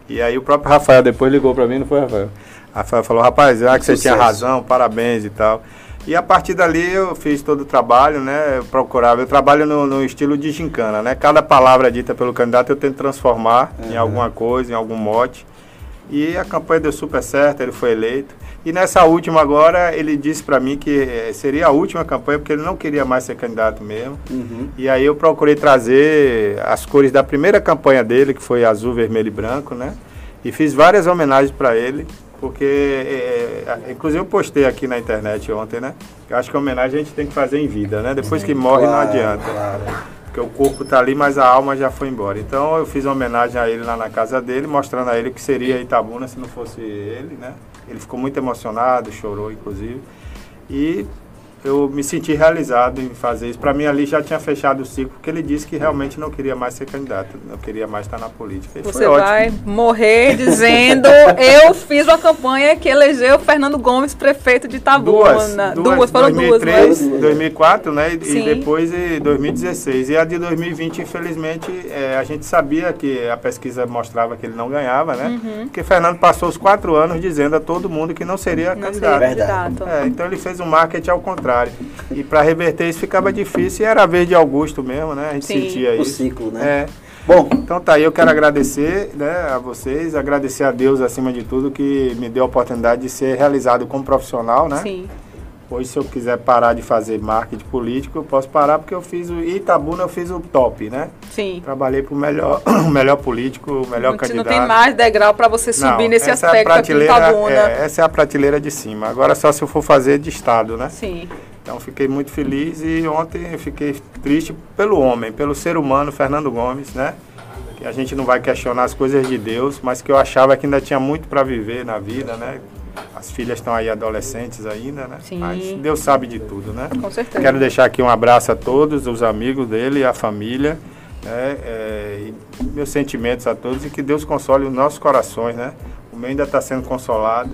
E aí o próprio Rafael depois ligou para mim, não foi, Rafael? Rafael falou, rapaz, já que você tinha razão, parabéns e tal. E a partir dali eu fiz todo o trabalho, né? Eu procurava, eu trabalho no, no estilo de gincana, né? Cada palavra dita pelo candidato eu tento transformar uhum. em alguma coisa, em algum mote. E a campanha deu super certo, ele foi eleito. E nessa última agora, ele disse para mim que eh, seria a última campanha, porque ele não queria mais ser candidato mesmo. Uhum. E aí eu procurei trazer as cores da primeira campanha dele, que foi azul, vermelho e branco, né? E fiz várias homenagens para ele, porque, é, inclusive eu postei aqui na internet ontem, né? Eu acho que a homenagem a gente tem que fazer em vida, né? Depois que morre claro, não adianta. Claro. Porque o corpo está ali, mas a alma já foi embora. Então eu fiz uma homenagem a ele lá na casa dele, mostrando a ele o que seria Itabuna se não fosse ele, né? Ele ficou muito emocionado, chorou inclusive. E eu me senti realizado em fazer isso. Para mim, ali já tinha fechado o ciclo, porque ele disse que realmente não queria mais ser candidato, não queria mais estar na política. Isso Você vai morrer dizendo: eu fiz uma campanha que elegeu Fernando Gomes prefeito de Itabuna. Duas, duas, duas foram 2003, duas. 2004, né? E, e depois em 2016. E a de 2020, infelizmente, é, a gente sabia que a pesquisa mostrava que ele não ganhava, né? Uhum. Porque Fernando passou os quatro anos dizendo a todo mundo que não seria não candidato. Seria candidato. É, então ele fez um marketing ao contrário contrário. E para reverter isso ficava difícil e era a vez de Augusto mesmo, né? A gente Sim. sentia O isso. ciclo, né? É. Bom, Então tá aí, eu quero agradecer né, a vocês, agradecer a Deus acima de tudo que me deu a oportunidade de ser realizado como profissional, né? Sim. Hoje, se eu quiser parar de fazer marketing político, eu posso parar porque eu fiz o Itabuna, eu fiz o top, né? Sim. Trabalhei para o melhor, o melhor político, o melhor não, candidato. não tem mais degrau para você subir Não, nesse é aspecto aqui no prateleira, Tabuna. é, essa é a prateleira de cima. Agora só se eu for fazer de estado, né? Sim. Então fiquei muito feliz e ontem eu fiquei triste pelo homem, pelo ser humano Fernando Gomes, né? Que a gente não vai questionar as coisas de Deus, mas que eu achava que ainda tinha muito para viver na vida, né? As filhas estão aí adolescentes ainda, né? Sim. Mas Deus sabe de tudo, né? Com certeza. Quero deixar aqui um abraço a todos, os amigos dele, a família, né? É, e meus sentimentos a todos e que Deus console os nossos corações, né? O meu ainda está sendo consolado.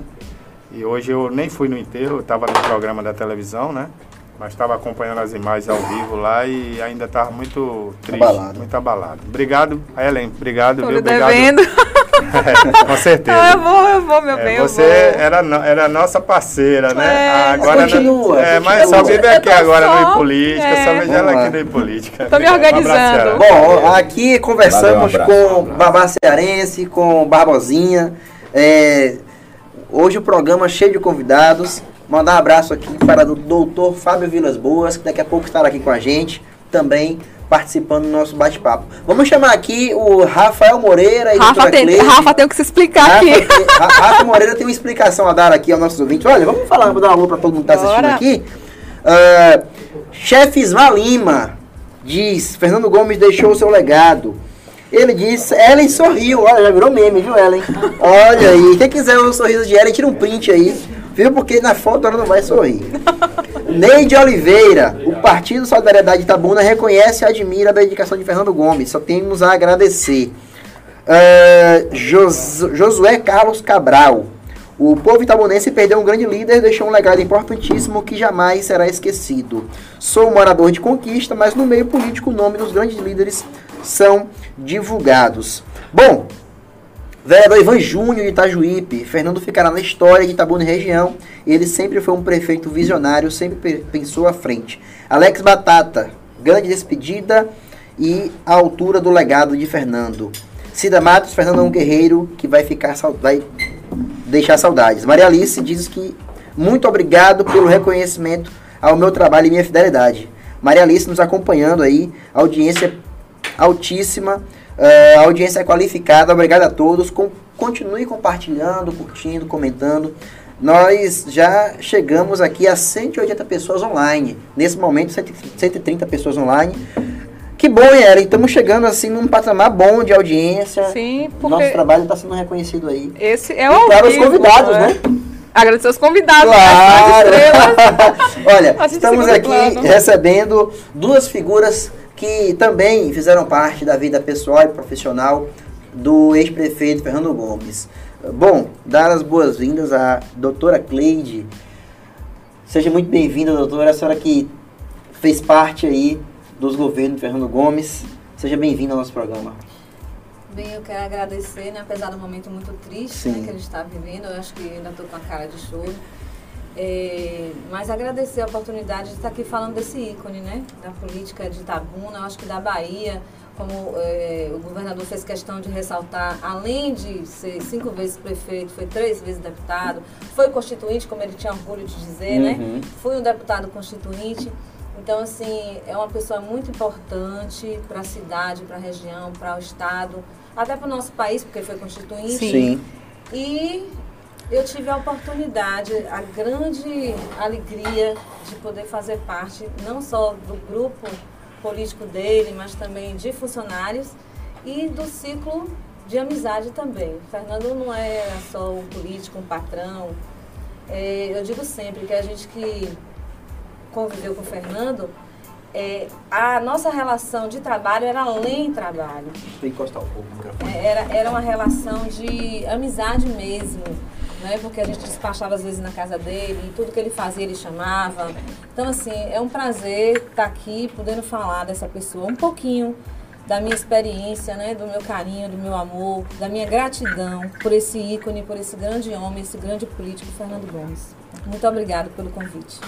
E hoje eu nem fui no enterro, eu estava no programa da televisão, né? Mas estava acompanhando as imagens ao vivo lá e ainda estava muito triste, Abalado. muito abalado. Obrigado, Ellen, obrigado. Tô viu? lhe Obrigado. devendo. É, com certeza. Ah, eu vou, eu vou, meu É, bem, você era, no- era nossa parceira, né? É, agora continua, É, mas continua. só vive aqui agora só, no Política, é. só vejo ela aqui no Política. Tô me. Um organizando. abraço, Bom, aqui conversamos Valeu, um abraço, com um. Babá Cearense, com Barbosinha. É, hoje o programa cheio de convidados. Mandar um abraço aqui para o doutor Fábio Vilas Boas, que daqui a pouco estará aqui com a gente, também participando do nosso bate-papo. Vamos chamar aqui o Rafael Moreira e Rafa tem, Cleide. Rafa tem que se explicar Rafa, aqui. tem- Ra- Rafa Moreira tem uma explicação a dar aqui aos nossos ouvintes. Olha, vamos falar, vou dar um alô para todo mundo que está assistindo aqui. Ah, Chefe Isma Lima diz: Fernando Gomes deixou o seu legado. Ele diz, Ellen sorriu, olha, já virou meme, viu, Ellen? Olha aí, quem quiser o sorriso de Ellen, tira um print aí, viu? Porque na foto ela não vai sorrir. Neide Oliveira, o Partido Solidariedade Itabuna reconhece e admira a dedicação de Fernando Gomes, só temos a agradecer. Ah, Jos- Josué Carlos Cabral. O povo itabunense perdeu um grande líder e deixou um legado importantíssimo que jamais será esquecido. Sou morador de Conquista, mas no meio político o nome dos grandes líderes são divulgados. Bom, vereador Ivan Júnior de Itajuípe, Fernando ficará na história de Itabuna e região. Ele sempre foi um prefeito visionário, sempre pe- pensou à frente. Alex Batata, grande despedida e a altura do legado de Fernando. Cida Matos, Fernando é um guerreiro que vai ficar vai deixar saudades. Maria Alice diz que muito obrigado pelo reconhecimento ao meu trabalho e minha fidelidade. Maria Alice nos acompanhando aí, audiência altíssima, eh, audiência qualificada. Obrigado a todos. Com, continue compartilhando, curtindo, comentando. Nós já chegamos aqui a 180 pessoas online. Nesse momento, 100 130 pessoas online. Que bom, Ellen. Estamos chegando assim num patamar bom de audiência. Sim, Nosso porque trabalho está sendo reconhecido aí. esse é E o claro, os convidados, né? Agradecer os convidados, Claro! né? Olha, Assiste estamos aqui plano. recebendo duas figuras que também fizeram parte da vida pessoal e profissional do ex-prefeito Fernando Gomes. Bom, dar as boas-vindas à doutora Cleide. Seja muito bem-vinda, doutora. A senhora que fez parte aí dos governos Fernando Gomes. Seja bem-vinda ao nosso programa. Bem, eu quero agradecer, né, apesar do momento muito triste né, que a gente está vivendo, eu acho que ainda estou com a cara de choro. É, mas agradecer a oportunidade de estar aqui falando desse ícone, né, da política de Itabuna, acho que da Bahia, como é, o governador fez questão de ressaltar, além de ser cinco vezes prefeito, foi três vezes deputado, foi constituinte, como ele tinha orgulho de dizer, né? Uhum. Fui um deputado constituinte. Então, assim, é uma pessoa muito importante para a cidade, para a região, para o Estado, até para o nosso país, porque foi constituinte. Sim. E eu tive a oportunidade, a grande alegria de poder fazer parte não só do grupo político dele, mas também de funcionários e do ciclo de amizade também. Fernando não é só um político, um patrão. É, eu digo sempre que a gente que conviveu com o Fernando, é, a nossa relação de trabalho era além trabalho. Vou encostar um pouco o microfone. É, Era, era uma relação de amizade mesmo, né? Porque a gente despachava às vezes na casa dele, e tudo que ele fazia ele chamava. Então, assim, é um prazer estar aqui podendo falar dessa pessoa um pouquinho da minha experiência, né? Do meu carinho, do meu amor, da minha gratidão por esse ícone, por esse grande homem, esse grande político, Fernando Gomes. Muito obrigada pelo convite.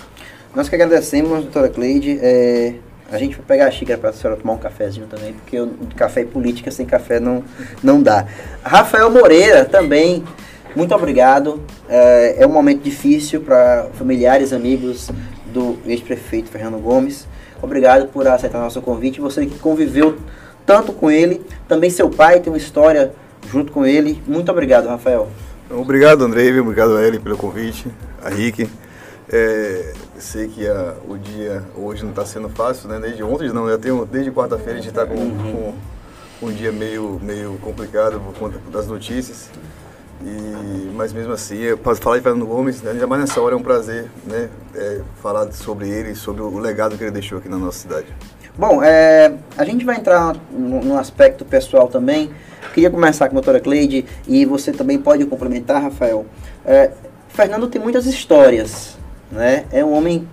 Nós que agradecemos, doutora Cleide. É, a gente vai pegar a xícara para a senhora tomar um cafezinho também, porque o café e política sem café não, não dá. Rafael Moreira também, muito obrigado. É, é um momento difícil para familiares, amigos do ex-prefeito Fernando Gomes. Obrigado por aceitar nosso convite. Você que conviveu tanto com ele, também seu pai tem uma história junto com ele. Muito obrigado, Rafael. Obrigado, Andrei. Obrigado a ele pelo convite, a Rick. É, sei que a, o dia hoje não está sendo fácil, né? Desde ontem não, eu tenho, desde quarta-feira a gente está com, com, com, um dia meio, meio complicado por conta das notícias. E, mas mesmo assim, falar de Fernando Gomes, né, ainda mais nessa hora é um prazer né, é, falar sobre ele, sobre o legado que ele deixou aqui na nossa cidade. Bom, é, a gente vai entrar no, aspecto pessoal também. Queria começar com a doutora Cleide e você também pode complementar, Rafael. É, Fernando tem muitas histórias, né? É um homem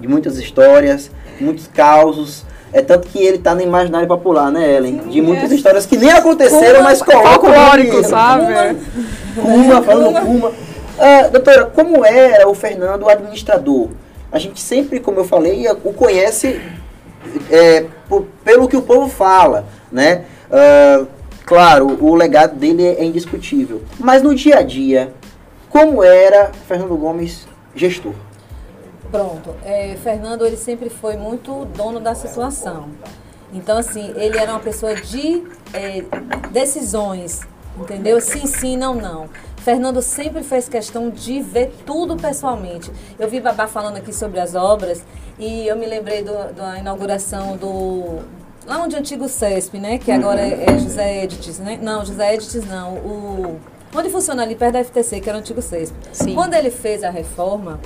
de muitas histórias, muitos causos. É tanto que ele está no imaginário popular, né, Ellen? Sim, de muitas é. histórias que nem aconteceram, mas colocam folclórico, sabe? Kuma, falando Kuma. Ah, doutora, como era o Fernando administrador? A gente sempre, como eu falei, o conhece é, por, pelo que o povo fala, né? Uh, claro, o legado dele é indiscutível. Mas no dia a dia, como era Fernando Gomes gestor? Pronto. É, Fernando, ele sempre foi muito dono da situação. Então, assim, ele era uma pessoa de é, decisões, entendeu? Sim, sim, não, não. Fernando sempre fez questão de ver tudo pessoalmente. Eu vi Babá falando aqui sobre as obras e eu me lembrei do, da inauguração do. Lá onde é o antigo CESP, né? Que agora é, é José Edites, né? Não, José Edites não. O, onde funciona ali perto da FTC, que era o antigo CESP. Sim. Quando ele fez a reforma,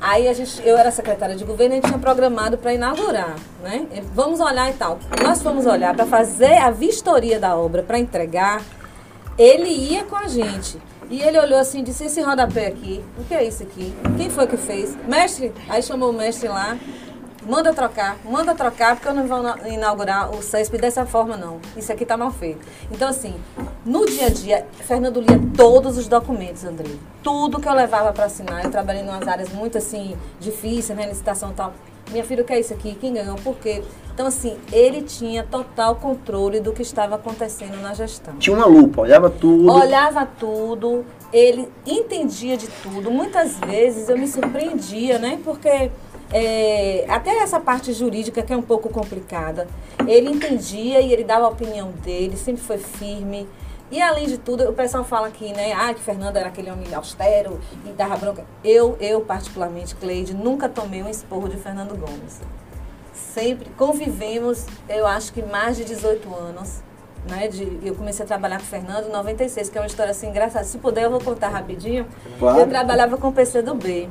Aí a gente, eu era secretária de governo e a gente tinha programado para inaugurar, né? Vamos olhar e tal. Nós fomos olhar para fazer a vistoria da obra, para entregar. Ele ia com a gente. E ele olhou assim e disse, esse rodapé aqui, o que é isso aqui? Quem foi que fez? Mestre, aí chamou o mestre lá, manda trocar, manda trocar, porque eu não vou inaugurar o CESP dessa forma, não. Isso aqui está mal feito. Então, assim, no dia a dia, Fernando lia todos os documentos, André. Tudo que eu levava para assinar, eu trabalhei em umas áreas muito, assim, difíceis, né, licitação e tal. Minha filha, o que é isso aqui? Quem ganhou? Por quê? Então, assim, ele tinha total controle do que estava acontecendo na gestão. Tinha uma lupa, olhava tudo. Olhava tudo, ele entendia de tudo. Muitas vezes eu me surpreendia, né? Porque é, até essa parte jurídica que é um pouco complicada, ele entendia e ele dava a opinião dele, sempre foi firme. E além de tudo, o pessoal fala aqui, né? Ah, que Fernando era aquele homem austero e dava bronca. Eu, eu particularmente, Cleide, nunca tomei um esporro de Fernando Gomes. Sempre convivemos, eu acho que mais de 18 anos. Né, de, eu comecei a trabalhar com o Fernando em 96, que é uma história assim engraçada. Se puder, eu vou contar rapidinho. Claro. Eu trabalhava com o PCdoB.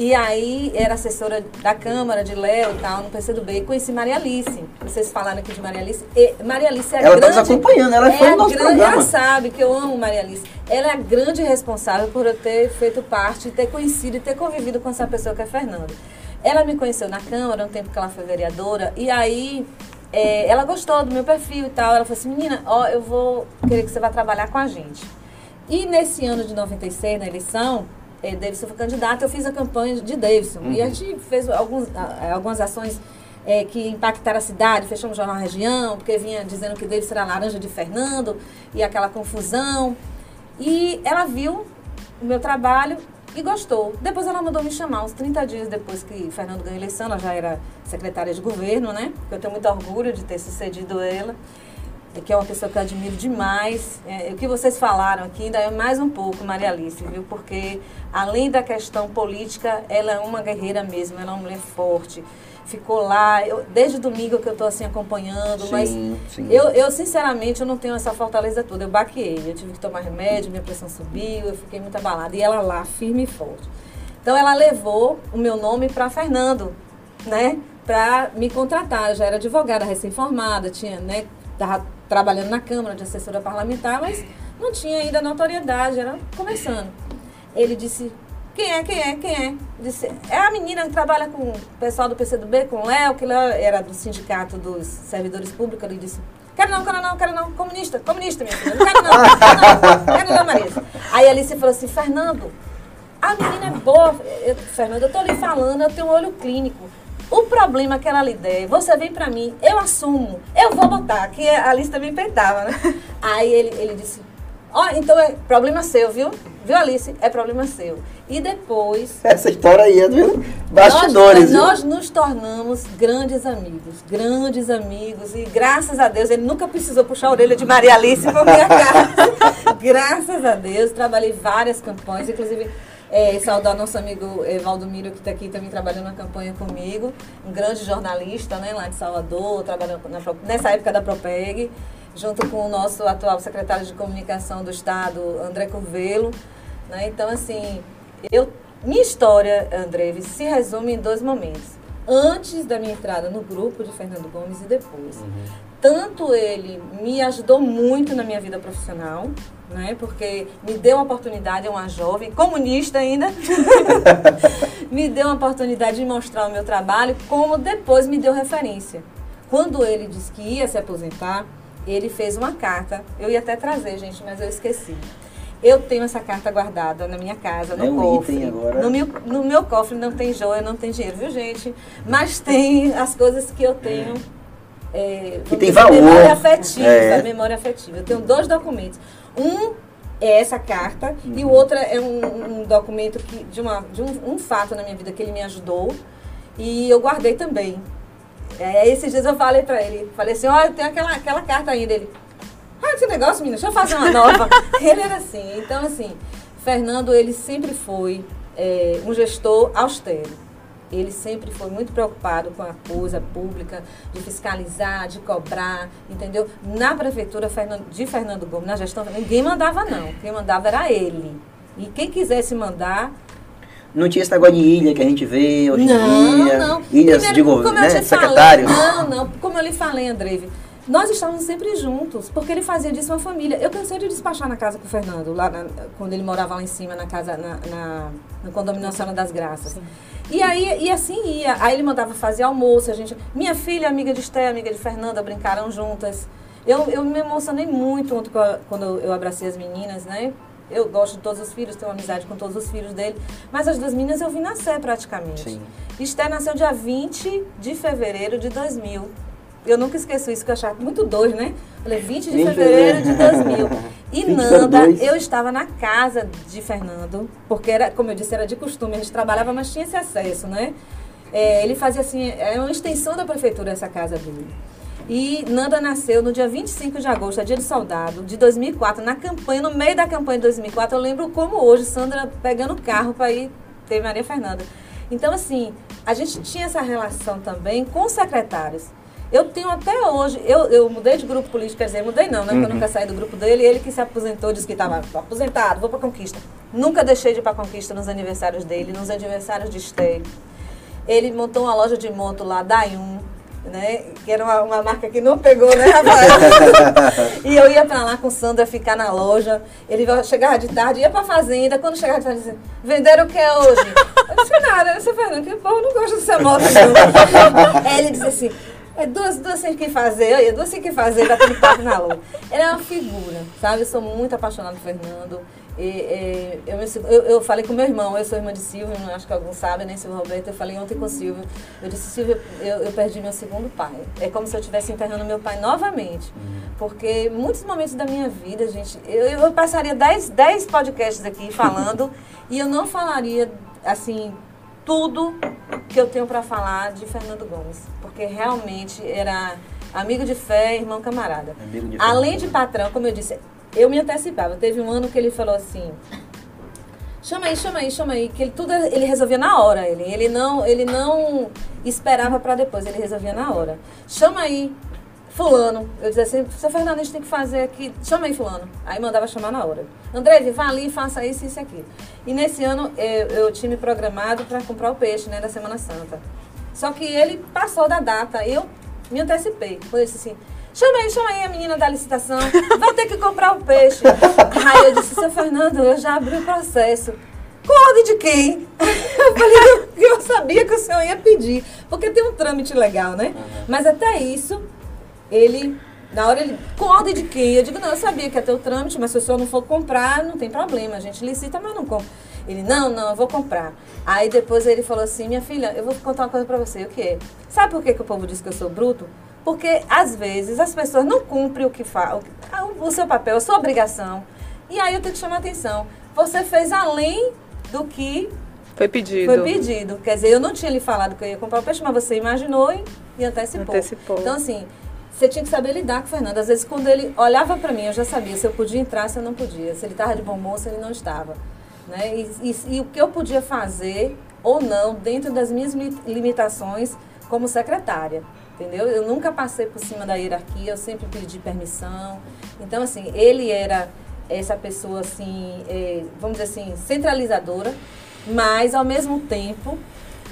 E aí era assessora da Câmara de Léo e tal, no PCdoB. E conheci Maria Alice. Vocês falaram aqui de Maria Alice. E Maria Alice é a ela grande... Ela está acompanhando, ela é foi no nosso grande, programa. Ela sabe que eu amo Maria Alice. Ela é a grande responsável por eu ter feito parte, ter conhecido e ter convivido com essa pessoa que é Fernando. Ela me conheceu na Câmara, no tempo que ela foi vereadora, e aí é, ela gostou do meu perfil e tal. Ela falou assim, menina, ó, eu vou querer que você vá trabalhar com a gente. E nesse ano de 96, na eleição, é, Davidson foi candidato, eu fiz a campanha de Davidson. Uhum. E a uhum. gente fez alguns, algumas ações é, que impactaram a cidade, fechamos o jornal Região, porque vinha dizendo que Davidson era laranja de Fernando, e aquela confusão. E ela viu o meu trabalho e gostou. Depois ela mandou me chamar, uns 30 dias depois que Fernando ganhou a eleição, ela já era secretária de governo, né? Eu tenho muito orgulho de ter sucedido ela que é uma pessoa que eu admiro demais. É, o que vocês falaram aqui ainda é mais um pouco Maria Alice, viu? Porque além da questão política, ela é uma guerreira mesmo, ela é uma mulher forte. Ficou lá, eu, desde domingo que eu estou assim acompanhando, sim, mas sim. Eu, eu sinceramente eu não tenho essa fortaleza toda. Eu baqueei, eu tive que tomar remédio, minha pressão subiu, eu fiquei muito abalada. E ela lá, firme e forte. Então ela levou o meu nome para Fernando, né? Para me contratar. Eu já era advogada recém-formada, tinha, né? Tava trabalhando na Câmara de assessora parlamentar, mas não tinha ainda notoriedade, era começando. Ele disse, quem é, quem é, quem é? Disse, é a menina que trabalha com o pessoal do PCdoB, com o Léo, que era do sindicato dos servidores públicos, ele disse, quero não, quero não, quero não, comunista, comunista, minha filha, não quero não, quero não, quero não, Marisa. Aí a Alice falou assim, Fernando, A menina é boa, eu, Fernanda, eu tô lhe falando, eu tenho um olho clínico. O problema que ela lhe der, você vem pra mim, eu assumo, eu vou botar, que a Alice também peitava, né? Aí ele, ele disse, ó, então é problema seu, viu? Viu, Alice? É problema seu. E depois. Essa história aí é do bastidores. Nós, nós nos tornamos grandes amigos, grandes amigos. E graças a Deus, ele nunca precisou puxar a orelha de Maria Alice por minha casa. graças a Deus, trabalhei várias campanhas, inclusive. É, saudar nosso amigo Evaldo Miro, que está aqui também trabalhando na campanha comigo, um grande jornalista né, lá de Salvador, trabalhando na, nessa época da Propeg, junto com o nosso atual secretário de Comunicação do Estado, André Curvelo. Né? Então, assim, eu, minha história, André, se resume em dois momentos. Antes da minha entrada no grupo de Fernando Gomes e depois. Uhum. Tanto ele me ajudou muito na minha vida profissional, né? Porque me deu uma oportunidade, é uma jovem, comunista ainda, me deu uma oportunidade de mostrar o meu trabalho, como depois me deu referência. Quando ele disse que ia se aposentar, ele fez uma carta. Eu ia até trazer, gente, mas eu esqueci. Eu tenho essa carta guardada na minha casa, no é um cofre. Agora. No, meu, no meu cofre não tem joia, não tem dinheiro, viu, gente? Mas tem as coisas que eu tenho. É, que tem valor. Memória afetiva, é. memória afetiva. Eu tenho dois documentos. Um é essa carta uhum. e o outro é um, um documento que, de, uma, de um, um, fato na minha vida que ele me ajudou e eu guardei também. É, esses dias eu falei para ele, falei assim, olha, tem aquela, aquela carta ainda. Ele, ah, esse negócio, menina, deixa eu fazer uma nova. ele era assim. Então, assim, Fernando, ele sempre foi é, um gestor austero. Ele sempre foi muito preocupado com a coisa pública, de fiscalizar, de cobrar, entendeu? Na prefeitura de Fernando Gomes, na gestão, ninguém mandava não. Quem mandava era ele. E quem quisesse mandar, não tinha esse negócio de ilha que a gente vê hoje não, em dia. Não, Ilhas Primeiro, de governo, né? Secretários. Não, não. Como eu lhe falei, Andreve, nós estávamos sempre juntos, porque ele fazia disso uma família. Eu cansei de despachar na casa com o Fernando, lá na, quando ele morava lá em cima, na casa, na, na, no condomínio Nacional das Graças. Sim. E aí, e assim ia. Aí ele mandava fazer almoço, a gente. Minha filha, amiga de Esté, amiga de Fernanda, brincaram juntas. Eu, eu me emocionei muito quando eu abracei as meninas, né? Eu gosto de todos os filhos, tenho amizade com todos os filhos dele. Mas as duas meninas eu vi nascer praticamente. Sim. Esté nasceu dia 20 de fevereiro de 2000. Eu nunca esqueço isso, que eu achava muito doido, né? Falei, 20 de fevereiro de 2000. E Nanda, eu estava na casa de Fernando, porque era, como eu disse, era de costume, a gente trabalhava, mas tinha esse acesso, né? É, ele fazia assim, é uma extensão da prefeitura essa casa dele. E Nanda nasceu no dia 25 de agosto, é dia de soldado, de 2004, na campanha, no meio da campanha de 2004. Eu lembro como hoje, Sandra pegando o carro para ir ter Maria Fernanda. Então, assim, a gente tinha essa relação também com os secretários. Eu tenho até hoje, eu, eu mudei de grupo político, quer dizer, mudei não, né? Uhum. eu nunca saí do grupo dele, ele que se aposentou, disse que estava aposentado, vou para Conquista. Nunca deixei de ir para Conquista nos aniversários dele, nos aniversários de Stay. Ele montou uma loja de moto lá, Dayun, né? Que era uma, uma, marca que não pegou, né, Rafael? e eu ia para lá com o Sandra ficar na loja. Ele chegava de tarde, ia para a fazenda. Quando chegava de tarde, dizia, venderam o que é hoje? Eu disse, nada, eu disse, Fernando, que o povo não gosta dessa moto, não. Aí ele disse assim, é duas, duas sem que fazer, olha, duas sem que fazer, batendo papo na lua. Ele é uma figura, sabe? Eu sou muito apaixonada por Fernando. E, e, eu, eu, eu, falei com meu irmão, eu sou irmã de Silvio, acho que alguns sabem, né, Silvio Roberto. Eu falei ontem com o Silvio. Eu disse, Silvio, eu, eu perdi meu segundo pai. É como se eu estivesse enterrando meu pai novamente. Uhum. Porque muitos momentos da minha vida, gente, eu, eu passaria 10 podcasts aqui falando e eu não falaria, assim, tudo que eu tenho para falar de Fernando Gomes, porque realmente era amigo de fé, irmão camarada. De Além de patrão, como eu disse, eu me antecipava. Teve um ano que ele falou assim: chama aí, chama aí, chama aí, que ele tudo ele resolvia na hora, ele, ele não, ele não esperava para depois, ele resolvia na hora. Chama aí, fulano. Eu dizia assim, seu Fernando, a gente tem que fazer aqui, chama aí fulano. Aí mandava chamar na hora. André, vá ali e faça isso, isso e aquilo. E nesse ano eu, eu tinha me programado para comprar o peixe, né, da Semana Santa. Só que ele passou da data, eu me antecipei. Eu disse assim, chama aí, chama aí a menina da licitação, vai ter que comprar o peixe. Aí eu disse, seu Fernando, eu já abri o processo. Com ordem de quem? Eu falei, eu sabia que o senhor ia pedir, porque tem um trâmite legal, né? Mas até isso, ele, na hora ele, com ordem de quem? Eu digo, não, eu sabia que ia ter o trâmite, mas se o senhor não for comprar, não tem problema, a gente licita, mas não compra. Ele, não, não, eu vou comprar. Aí depois ele falou assim, minha filha, eu vou contar uma coisa pra você, o quê? Sabe por que, que o povo diz que eu sou bruto? Porque, às vezes, as pessoas não cumprem o que faz, o, o seu papel, a sua obrigação. E aí eu tenho que chamar a atenção. Você fez além do que foi pedido. Foi pedido. Quer dizer, eu não tinha lhe falado que eu ia comprar o peixe, mas você imaginou e, e antecipou. antecipou. Então, assim, você tinha que saber lidar com o Fernando. Às vezes, quando ele olhava para mim, eu já sabia se eu podia entrar, se eu não podia. Se ele estava de bom moço, se ele não estava. Né? E, e, e, o que eu podia fazer ou não, dentro das minhas limitações como secretária. Entendeu? Eu nunca passei por cima da hierarquia, eu sempre pedi permissão. Então, assim, ele era essa pessoa, assim, é, vamos dizer assim, centralizadora, mas, ao mesmo tempo,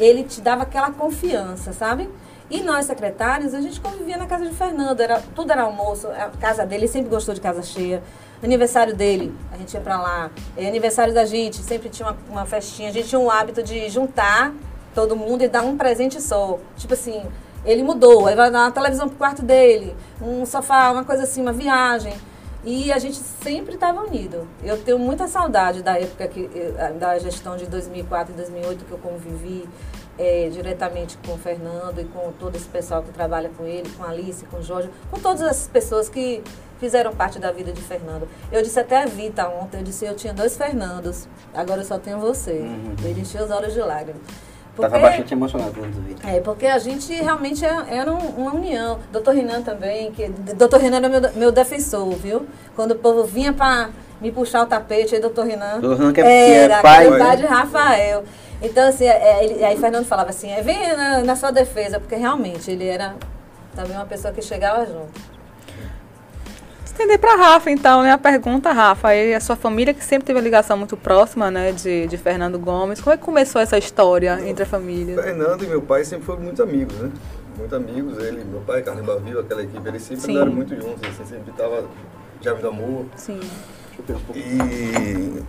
ele te dava aquela confiança, sabe? E nós, secretários, a gente convivia na casa de Fernando, era, tudo era almoço, a casa dele, ele sempre gostou de casa cheia. Aniversário dele, a gente ia pra lá. E aniversário da gente, sempre tinha uma, uma festinha. A gente tinha um hábito de juntar todo mundo e dar um presente só. Tipo assim, ele mudou, aí vai dar uma televisão pro quarto dele, um sofá, uma coisa assim, uma viagem. E a gente sempre estava unido. Eu tenho muita saudade da época que, eh, da gestão de 2004 e 2008 que eu convivi é, diretamente com o Fernando e com todo esse pessoal que trabalha com ele, com a Alice, com o Jorge, com todas as pessoas que fizeram parte da vida de Fernando. Eu disse até a Vita ontem, eu disse eu tinha dois Fernandos, agora eu só tenho você. Uhum. Ele encheu os olhos de lágrimas. Estava bastante emocionado quando vi. É, porque a gente realmente é, era uma união. Doutor Renan também, que doutor Renan era meu, meu defensor, viu? Quando o povo vinha para me puxar o tapete, aí doutor Renan, doutor Renan que é, era que é pai, pai de Rafael. Então, assim, é, ele, aí Fernando falava assim, é, vem na, na sua defesa, porque realmente ele era também uma pessoa que chegava junto estender para Rafa, então, né? A pergunta, Rafa, e a sua família que sempre teve uma ligação muito próxima, né, de, de Fernando Gomes. Como é que começou essa história entre a família? Fernando e meu pai sempre foram muito amigos, né? Muito amigos. Ele, meu pai, Carlos Bavio, aquela equipe, eles sempre Sim. andaram muito juntos, assim, sempre tava já do amor. Sim. E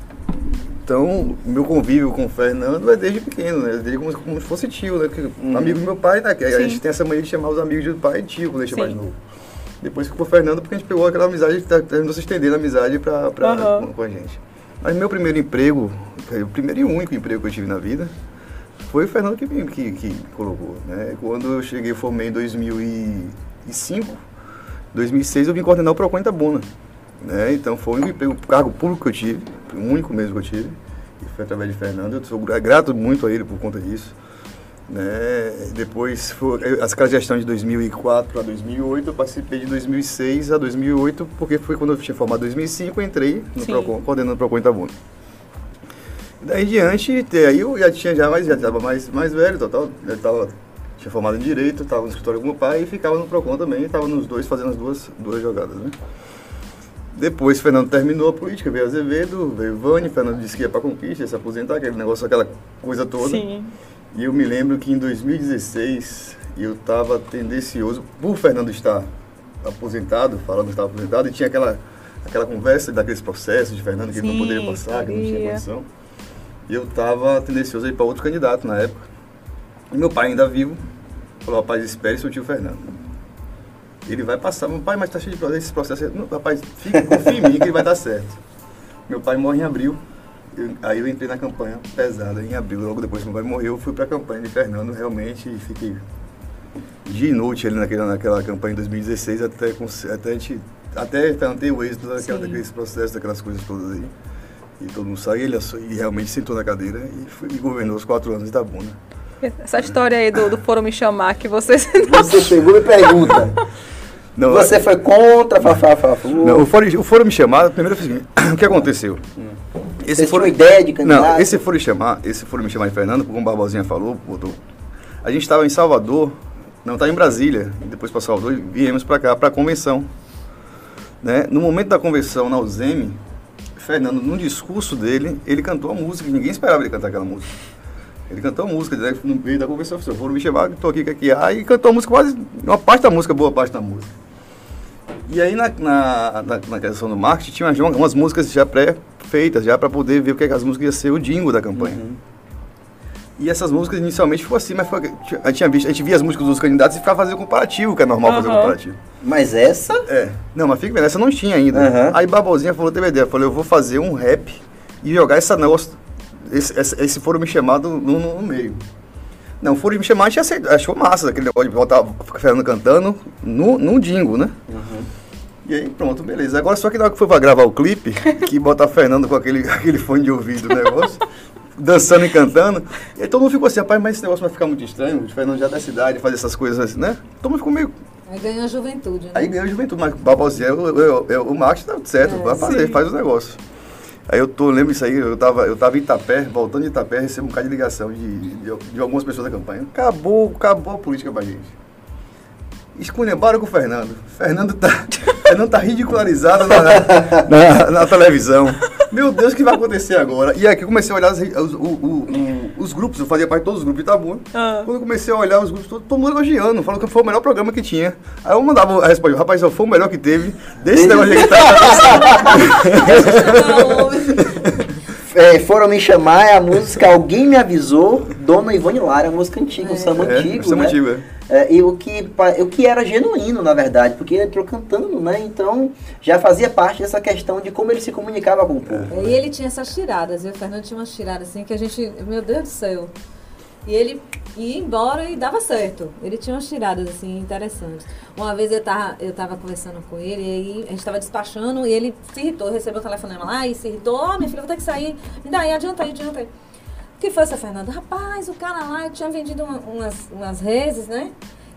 então, meu convívio com o Fernando é desde pequeno, né? Desde como, como se fosse tio, né? Que, hum. Amigo do meu pai, né? A gente tem essa mania de chamar os amigos do pai de tio quando a gente é mais novo. Depois ficou o Fernando, porque a gente pegou aquela amizade, tá, terminou se estendendo a amizade pra, pra, uhum. com, a gente. Mas meu primeiro emprego, o primeiro e único emprego que eu tive na vida, foi o Fernando que, que, que colocou. Né? Quando eu cheguei, formei em 2005, 2006 eu vim coordenar o Procon Itabuna. Né? Então foi um emprego, cargo público que eu tive, o único mesmo que eu tive, e foi através de Fernando. Eu sou grato muito a ele por conta disso. Né? Depois, foi, aquela gestão de 2004 para 2008, eu participei de 2006 a 2008, porque foi quando eu tinha formado em 2005, eu entrei no Procon, coordenando o Procon Itabuna. Daí em diante, aí eu já tinha já mais, já estava mais, mais velho, total, já tava, tinha formado em Direito, estava no escritório com meu pai e ficava no Procon também, estava nos dois fazendo as duas, duas jogadas, né? Depois, Fernando terminou a política, veio Azevedo, veio Vani, Fernando disse que ia para conquista, ia se aposentar, aquele negócio, aquela coisa toda. Sim. E eu me lembro que em 2016 eu estava tendencioso, por Fernando estar aposentado, falando que estava aposentado, e tinha aquela, aquela conversa daqueles processos de Fernando que Sim, ele não poderia passar, que não tinha condição. E eu estava tendencioso a ir para outro candidato na época. E meu pai ainda vivo, falou, rapaz, espere seu tio Fernando. Ele vai passar, meu pai, mas está cheio de processos, esse processo. Não, rapaz, fique, confia em mim que ele vai dar certo. Meu pai morre em abril eu, aí eu entrei na campanha pesada em abril, logo depois que meu pai morreu, eu fui para a campanha de Fernando, realmente fiquei de inútil ali naquela, naquela campanha em 2016, até, até a gente, até ter o êxito daquela, daqueles processos, daquelas coisas todas aí. E todo mundo saiu, ele e realmente sentou na cadeira e, foi, e governou os quatro anos de Itabuna. Essa história aí do, do Foro Me Chamar, que você... Você chegou e pergunta. Não, você é- foi contra, fafá, fafá. Não, o foro, o foro me chamar, primeiro foi o seguinte, o que aconteceu? Hum. Esse Vocês ideia de candidato? Não, esse for chamar, esse for me chamar de Fernando, como o Barbosinha falou, botou. A gente estava em Salvador, não estava em Brasília, depois para Salvador e viemos para cá, para a convenção. Né? No momento da convenção na UZEM, Fernando, num discurso dele, ele cantou a música, ninguém esperava ele cantar aquela música. Ele cantou a música, né? no meio da convenção, foram me chamar, estou aqui, aqui, aí cantou a música, quase uma parte da música, boa parte da música. E aí na, na, na, na questão do marketing tinha umas, umas músicas já pré-feitas, já para poder ver o que, é que as músicas iam ser o jingle da campanha. Uhum. E essas músicas inicialmente ficou assim, mas foi, a, gente tinha visto, a gente via as músicas dos candidatos e ficava fazendo comparativo, que é normal uhum. fazer comparativo. Mas essa? É. Não, mas fica vendo, essa não tinha ainda. Uhum. Aí Babozinha falou, teve ideia, falou, eu vou fazer um rap e jogar essa negócio esse, esse, esse foram me chamado no, no meio. Não, foram me chamar, a gente aceitou, achou massa aquele negócio de botar o Fernando cantando no, no dingo, né? E aí, pronto, beleza. Agora, só que na hora que foi pra gravar o clipe, que botar Fernando com aquele, aquele fone de ouvido, o negócio, dançando e cantando, e aí todo mundo ficou assim, rapaz, mas esse negócio vai ficar muito estranho, o Fernando já é da cidade, fazer essas coisas assim, né? Todo mundo ficou meio... Aí ganhou a juventude, né? Aí ganhou a juventude, mas Babosinha, eu, eu, eu, o Max tá certo, É, vai fazer, sim. faz o negócio. Aí eu tô, lembro isso aí, eu tava, eu tava em Itapé, voltando de Itapé, recebo um bocado de ligação de, de, de algumas pessoas da campanha. Acabou, acabou a política pra gente. Esculhambaram com o Fernando. Fernando tá, Fernando tá ridicularizado na, na, na televisão. Meu Deus, o que vai acontecer agora? E aqui eu comecei a olhar os, o- o- o- os grupos, eu fazia parte de todos os grupos de Itabuna. Ah. Quando eu comecei a olhar os grupos, todo, todo mundo elogiando, falando que foi o melhor programa que tinha. Aí eu mandava a resposta, rapaz, foi o melhor que teve. Desse negócio que tá. É, foram me chamar, é a música Alguém Me Avisou, Dona Ivone Lara, é uma música antiga, um samba É, antigo, samba né? antigo, é. É, e o que, o que era genuíno, na verdade, porque ele entrou cantando, né? Então já fazia parte dessa questão de como ele se comunicava com o povo. E ele tinha essas tiradas, e o Fernando tinha umas tiradas assim que a gente, meu Deus do céu. E ele ia embora e dava certo. Ele tinha umas tiradas assim interessantes. Uma vez eu tava, eu tava conversando com ele, e aí a gente tava despachando e ele se irritou, recebeu o telefonema lá e se irritou, ó, minha filha, vou ter que sair. Me dá aí, adianta aí, adianta aí. O que foi, seu Fernando? Rapaz, o cara lá tinha vendido uma- umas, umas reses, né?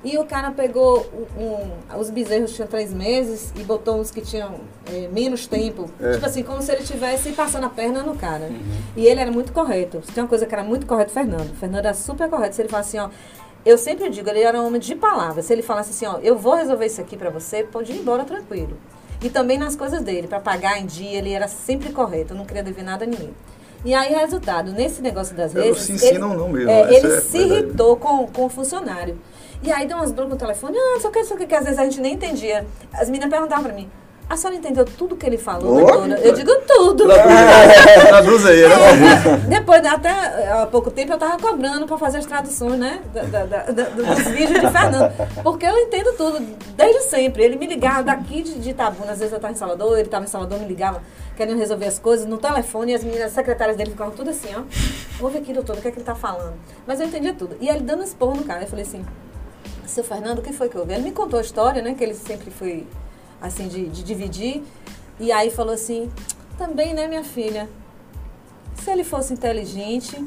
E o cara pegou um, um- os bezerros tinham três meses e botou uns que tinham eh, menos tempo. É. Tipo assim, como se ele estivesse passando a perna no cara. E ele era muito correto. Tem uma coisa que era muito correto, Fernando. Fernando era super correto. Se ele falasse assim, ó. Eu sempre digo, ele era um homem de palavras. Se ele falasse assim, ó, eu vou resolver isso aqui pra você, pode ir embora tranquilo. E também nas coisas dele, pra pagar em dia, ele era sempre correto, não queria dever nada a ninguém. E aí, resultado, nesse negócio das redes. se ensinam não mesmo, é, ele é se verdade. irritou com, com o funcionário. E aí deu umas broncas no telefone, ah, só que, só que, que às vezes a gente nem entendia. As meninas perguntavam pra mim, a senhora entendeu tudo que ele falou, doutora? Eu digo tudo. Blusa aí, né? É, depois, até há pouco tempo, eu tava cobrando para fazer as traduções, né? da- da- da- dos vídeos de Fernando. Porque eu entendo tudo, desde sempre. Ele me ligava daqui de, de Itabuna, às vezes eu estava em Salvador, ele estava em Salvador, me ligava, querendo resolver as coisas no telefone, e as meninas, as secretárias dele ficavam tudo assim, ó. Ouve aqui, doutor, o que é que ele tá falando? Mas eu entendia tudo. E ele dando esporro no cara, eu falei assim, seu Fernando, o que foi que houve? Ele me contou a história, né? Que ele sempre foi, assim, de, de dividir. E aí falou assim, também, né, minha filha? Se ele fosse inteligente,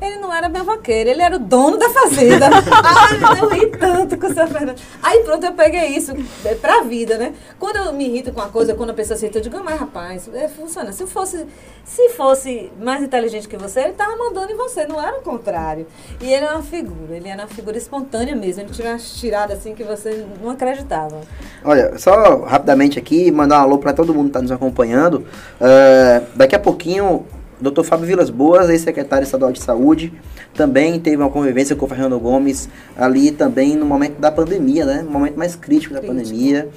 ele não era meu vaqueiro, ele era o dono da fazenda. Ai, eu ri tanto com o seu Fernando. Aí pronto, eu peguei isso é, pra vida, né? Quando eu me irrito com uma coisa, quando a pessoa se irrita, eu digo, "Ah, mas rapaz, é, funciona. Se fosse, se fosse mais inteligente que você, ele tava mandando em você, não era o contrário. E ele era uma figura, ele era uma figura espontânea mesmo. Ele tinha umas tiradas assim que você não acreditava. Olha, só rapidamente aqui, mandar um alô para todo mundo que está nos acompanhando. É, daqui a pouquinho, Dr. Fábio Vilas Boas, ex-secretário estadual de saúde, também teve uma convivência com o Fernando Gomes ali também no momento da pandemia, né? No momento mais crítico da Crítico. pandemia.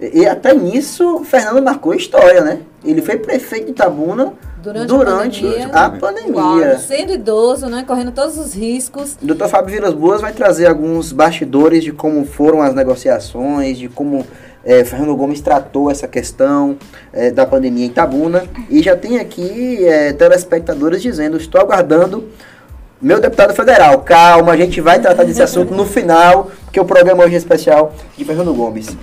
E, e até nisso, o Fernando marcou história, né? Ele foi prefeito de Itabuna Durante durante, a a pandemia. pandemia. Sendo idoso, né? Correndo todos os riscos. O Dr. Fábio Vilas Boas vai trazer alguns bastidores de como foram as negociações, de como eh, Fernando Gomes tratou essa questão eh, da pandemia em Itabuna. E já tem aqui eh, telespectadores dizendo: estou aguardando. Meu deputado federal, calma, a gente vai tratar desse assunto no final, porque o programa hoje é especial de Fernando Gomes.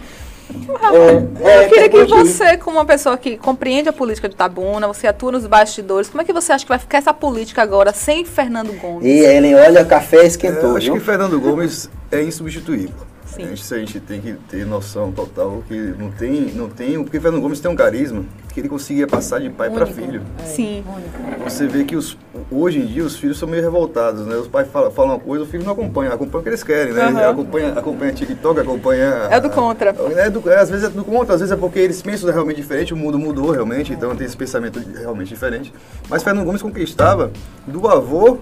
É, é, Eu queria que você, como uma pessoa que compreende a política de Tabuna, você atua nos bastidores, como é que você acha que vai ficar essa política agora sem Fernando Gomes? E Ellen, olha, o café Eu esquentou, acho viu? que Fernando Gomes é insubstituível. Sim. A gente, isso a gente tem que ter noção total que não tem, não tem, porque Fernando Gomes tem um carisma que ele conseguia passar de pai para filho. É, Sim. único. Você vê que os, hoje em dia os filhos são meio revoltados, né? Os pais falam, falam uma coisa, o filho não acompanha, acompanha o que eles querem, né? Aham. Acompanha, acompanha TikTok, acompanha... É do contra. É do, é, às vezes é do contra, às vezes é porque eles pensam realmente diferente, o mundo mudou realmente, então tem esse pensamento realmente diferente. Mas Fernando Gomes conquistava do avô,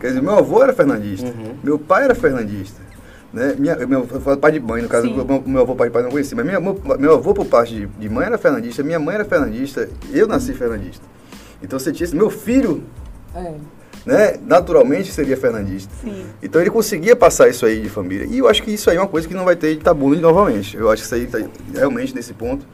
quer dizer, meu avô era fernandista, meu pai era fernandista. Né? Minha, meu eu falo pai de mãe, no caso, Sim. meu, meu avô pai de pai não conhecia, mas minha, meu, meu avô por parte de, de mãe era fernandista, minha mãe era fernandista, eu nasci fernandista. Então você tinha, meu filho É. né, naturalmente seria fernandista. Sim. Então ele conseguia passar isso aí de família. E eu acho que isso aí é uma coisa que não vai ter de tabu novamente. Eu acho que isso aí tá realmente nesse ponto.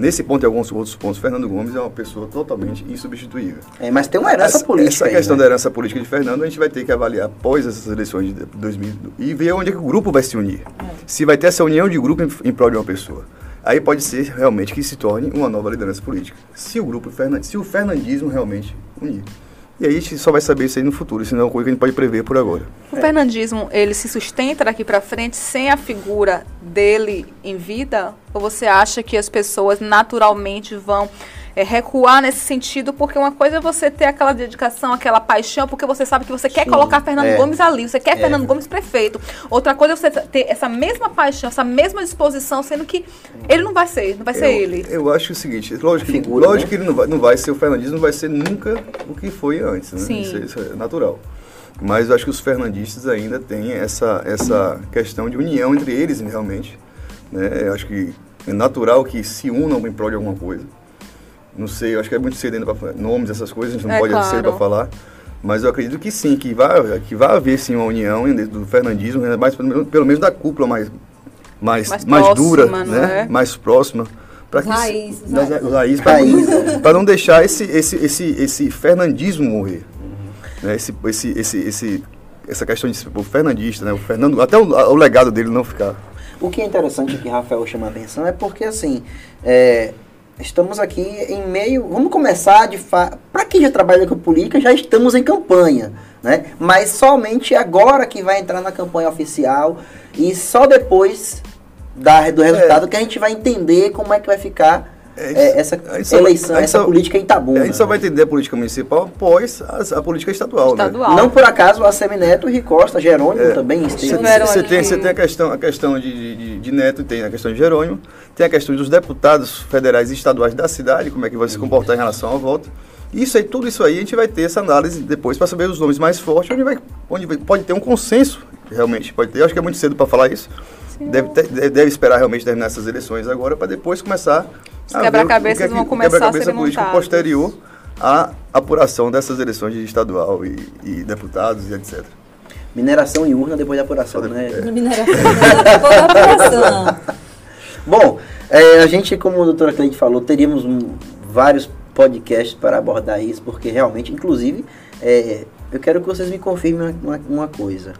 Nesse ponto e alguns outros pontos, Fernando Gomes é uma pessoa totalmente insubstituível. É, mas tem uma herança essa, política. Essa aí, questão né? da herança política de Fernando, a gente vai ter que avaliar após essas eleições de 2000 e ver onde é que o grupo vai se unir. Se vai ter essa união de grupo em, em prol de uma pessoa. Aí pode ser realmente que se torne uma nova liderança política. Se o grupo se o fernandismo realmente unir. E aí a gente só vai saber isso aí no futuro, isso não é uma coisa que a gente pode prever por agora. O fernandismo, ele se sustenta daqui para frente sem a figura dele em vida? Ou você acha que as pessoas naturalmente vão é, recuar nesse sentido? Porque uma coisa é você ter aquela dedicação, aquela paixão, porque você sabe que você quer Sim, colocar Fernando é. Gomes ali, você quer É. Fernando Gomes prefeito. Outra coisa é você ter essa mesma paixão, essa mesma disposição, sendo que ele não vai ser, não vai ser eu, ele. Eu acho o seguinte, lógico, que- Figura, lógico né? que ele não vai, não vai ser, o fernandismo não vai ser nunca o que foi antes, né? Sim. Isso, é- isso é natural. Mas eu acho que os fernandistas ainda têm essa, essa questão de união entre eles, realmente. Né? Eu acho que é natural que se unam em prol de alguma coisa. Não sei, eu acho que é muito cedo ainda para nomes, essas coisas, a gente não É pode claro. ser para falar. Mas eu acredito que sim, que vai, que vai haver sim uma união dentro do fernandismo, né? mais, pelo menos- pelo menos da cúpula mais, mais, Mais mais, próxima, dura, né? é? mais próxima. Das- raiz. Raiz. para não deixar esse, esse, esse, esse fernandismo morrer. Né? Esse, esse, esse, esse, essa questão de ser o fernandista, né? o Fernando, até o, o legado dele não ficar. O que é interessante que Rafael chama a atenção é porque, assim, é, estamos aqui em meio. Vamos começar de fato. Para quem já trabalha com política, já estamos em campanha, né? Mas somente agora que vai entrar na campanha oficial e só depois da, do resultado que a gente vai entender como é que vai ficar É, é, essa a gente só vai- eleição, a essa só- política em Itabuna. a gente só vai né? entender a política municipal após a, a política estadual. Né? Estadual. Não por acaso o Assemineto e Ricosta, Jerônimo É. também Você, tem, você tem a questão, a questão de, de, de Neto, tem a questão de Jerônimo, tem a questão dos deputados federais e estaduais da cidade, como é que vai se comportar em relação à volta. Isso aí, tudo isso aí, a gente vai ter essa análise depois para saber os nomes mais fortes, onde, vai, onde vai- pode ter um consenso, realmente, pode ter. Eu acho que é muito cedo para falar isso. Deve, ter- deve, esperar realmente terminar essas eleições agora para depois começar Os a quebra-cabeças o que é que- vão começar a quebra-cabeça ser político montados. posterior à apuração dessas eleições de estadual e, e deputados e etc. Mineração e urna depois da apuração, né? É. Mineração, depois da apuração. Bom, é, a gente, como a doutora Cleide falou, teríamos um- vários podcasts para abordar isso, porque realmente, inclusive, é, eu quero que vocês me confirmem uma, uma coisa.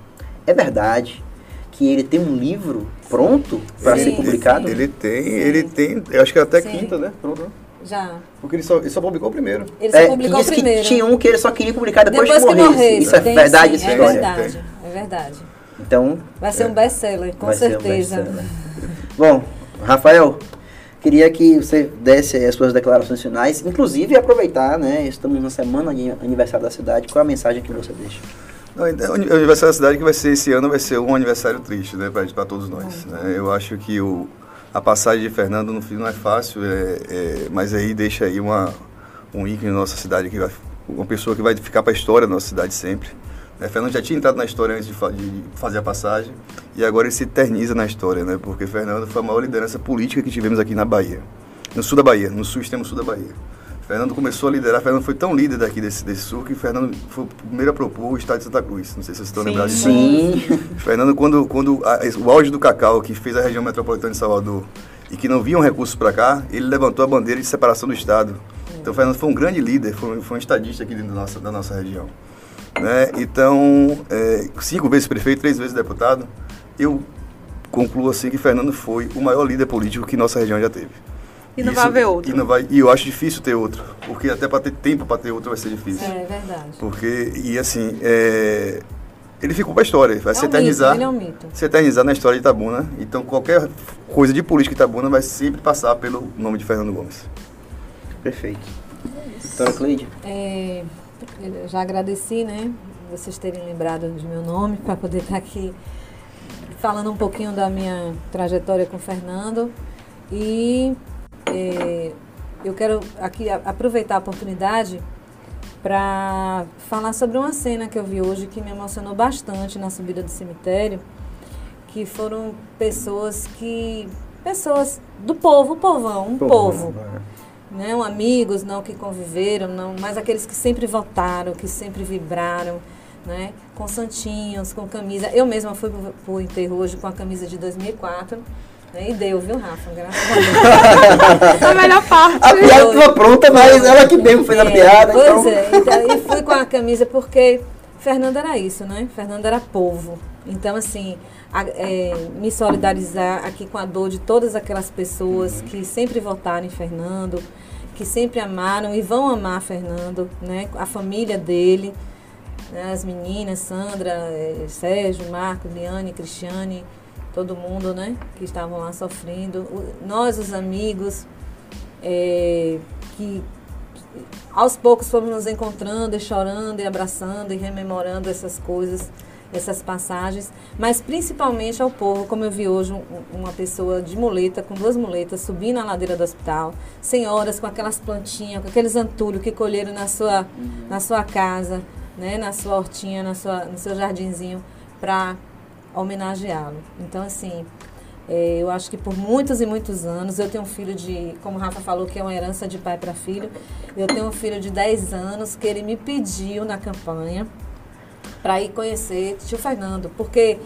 É verdade que ele tem um livro pronto para Sim, ser publicado? Ele tem, ele tem, eu acho que até Sim. quinta, né? Pronto. Já. Porque ele só, ele só publicou o primeiro. Ele só É, publicou diz primeiro. que tinha um que ele só queria publicar depois, Depois que que morresse. Isso é Tem verdade sim, essa É história? verdade, é verdade. Então, Vai ser um best-seller, com vai ser um certeza. best-seller. Bom, Rafael, queria que você desse as suas declarações finais, inclusive aproveitar, né? Estamos na semana de aniversário da cidade. Qual a mensagem que você deixa? Não, então, O aniversário da cidade que vai ser esse ano vai ser um aniversário triste, né, para todos nós. né? Eu acho que o, a passagem de Fernando no fim não é fácil, é, é, mas aí deixa aí uma, um ícone na nossa cidade, que vai, uma pessoa que vai ficar para a história da nossa cidade sempre. Né? Fernando já tinha entrado na história antes de, fa- de fazer a passagem e agora ele se eterniza na história, né? porque Fernando foi a maior liderança política que tivemos aqui na Bahia, no sul da Bahia, no sul extremo sul da Bahia. Fernando começou a liderar, Fernando foi tão líder daqui desse, desse sul que Fernando foi o primeiro a propor o estado de Santa Cruz. Não sei se vocês estão lembrados disso. Sim. Fernando, quando, quando a- o auge do cacau, que fez a região metropolitana de Salvador, e que não vinham recursos para cá, ele levantou a bandeira de separação do Estado. Então, Fernando foi um grande líder, foi, foi um estadista aqui dentro da nossa, da nossa região. Né? Então, é, cinco vezes prefeito, três vezes deputado, eu concluo assim que Fernando foi o maior líder político que nossa região já teve. E não Isso- vai haver outro. E, não vai, e eu acho difícil ter outro, porque até para ter tempo para ter outro vai ser difícil. É verdade. Porque, e assim, é, ele ficou para a história, vai É se um eternizar, mito, ele é um mito. se eternizar na história de Itabuna. Então, qualquer coisa de política de Itabuna vai sempre passar pelo nome de Fernando Gomes. Perfeito. Doutora Cleide? É, eu já agradeci, né, vocês terem lembrado do meu nome para poder estar aqui falando um pouquinho da minha trajetória com o Fernando. E é, eu quero aqui aproveitar a oportunidade para falar sobre uma cena que eu vi hoje que me emocionou bastante na subida do cemitério, que foram pessoas que pessoas do povo, povão, um povo não amigos, não que conviveram, não, mas aqueles que sempre votaram, que sempre vibraram, né? Com santinhos, com camisa. Eu mesma fui para o enterro hoje com a camisa de 2004. E deu, viu, Rafa? Graças a Deus. a melhor parte. A piada estava pronta, mas ela que mesmo fez a É, piada. Pois então... é, então, e fui com a camisa porque Fernando era isso, né? Fernando era povo. Então, assim, a- é, me solidarizar aqui com a dor de todas aquelas pessoas que sempre votaram em Fernando, que sempre amaram e vão amar Fernando, né? A família dele, né? as meninas, Sandra, eh, Sérgio, Marcos, Liane, Cristiane, todo mundo, né? Que estavam lá sofrendo. Nós, os amigos, eh, que aos poucos fomos nos encontrando e chorando e abraçando e rememorando essas coisas, essas passagens, mas principalmente ao povo, como eu vi hoje um- uma pessoa de muleta, com duas muletas, subindo a ladeira do hospital, senhoras com aquelas plantinhas, com aqueles antulhos que colheram na sua, na sua casa, né, na sua hortinha, na sua, no seu jardinzinho, para homenageá-lo. Então, assim, é, eu acho que por muitos e muitos anos, eu tenho um filho de, como o Rafa falou, que é uma herança de pai para filho. Eu tenho um filho de 10 anos que ele me pediu na campanha para ir conhecer tio Fernando, porque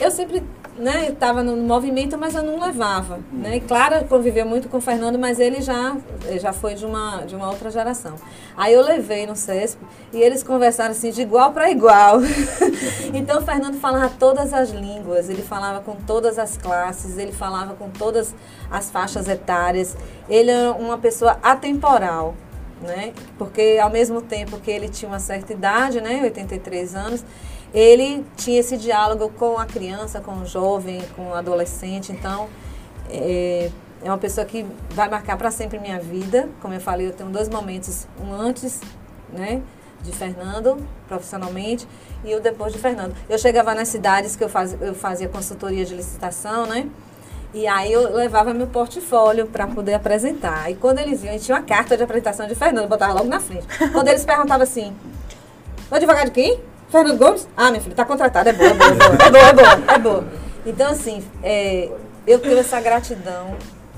eu sempre né, estava no movimento, mas eu não levava. Né? E claro, eu convivia muito com o Fernando, mas ele já, ele já foi de uma, de uma outra geração. Aí eu levei no CESP e eles conversaram assim de igual para igual. então o Fernando falava todas as línguas, ele falava com todas as classes, ele falava com todas as faixas etárias. Ele é uma pessoa atemporal né? Porque ao mesmo tempo que ele tinha uma certa idade, né, 83 anos, ele tinha esse diálogo com a criança, com o jovem, com o adolescente. Então, é, é uma pessoa que vai marcar para sempre minha vida. Como eu falei, eu tenho dois momentos, um antes, né, de Fernando, profissionalmente, e o depois de Fernando. Eu chegava nas cidades que eu eu fazia consultoria de licitação, né? E aí eu levava meu portfólio para poder apresentar. E quando eles viam, tinha uma carta de apresentação de Fernando, botava logo na frente. Quando eles perguntavam assim, o advogado de quem? Fernando Gomes? Ah, minha filha, tá contratado, é boa, é boa, é boa, é boa, é é. Então, assim, é, eu tenho essa gratidão,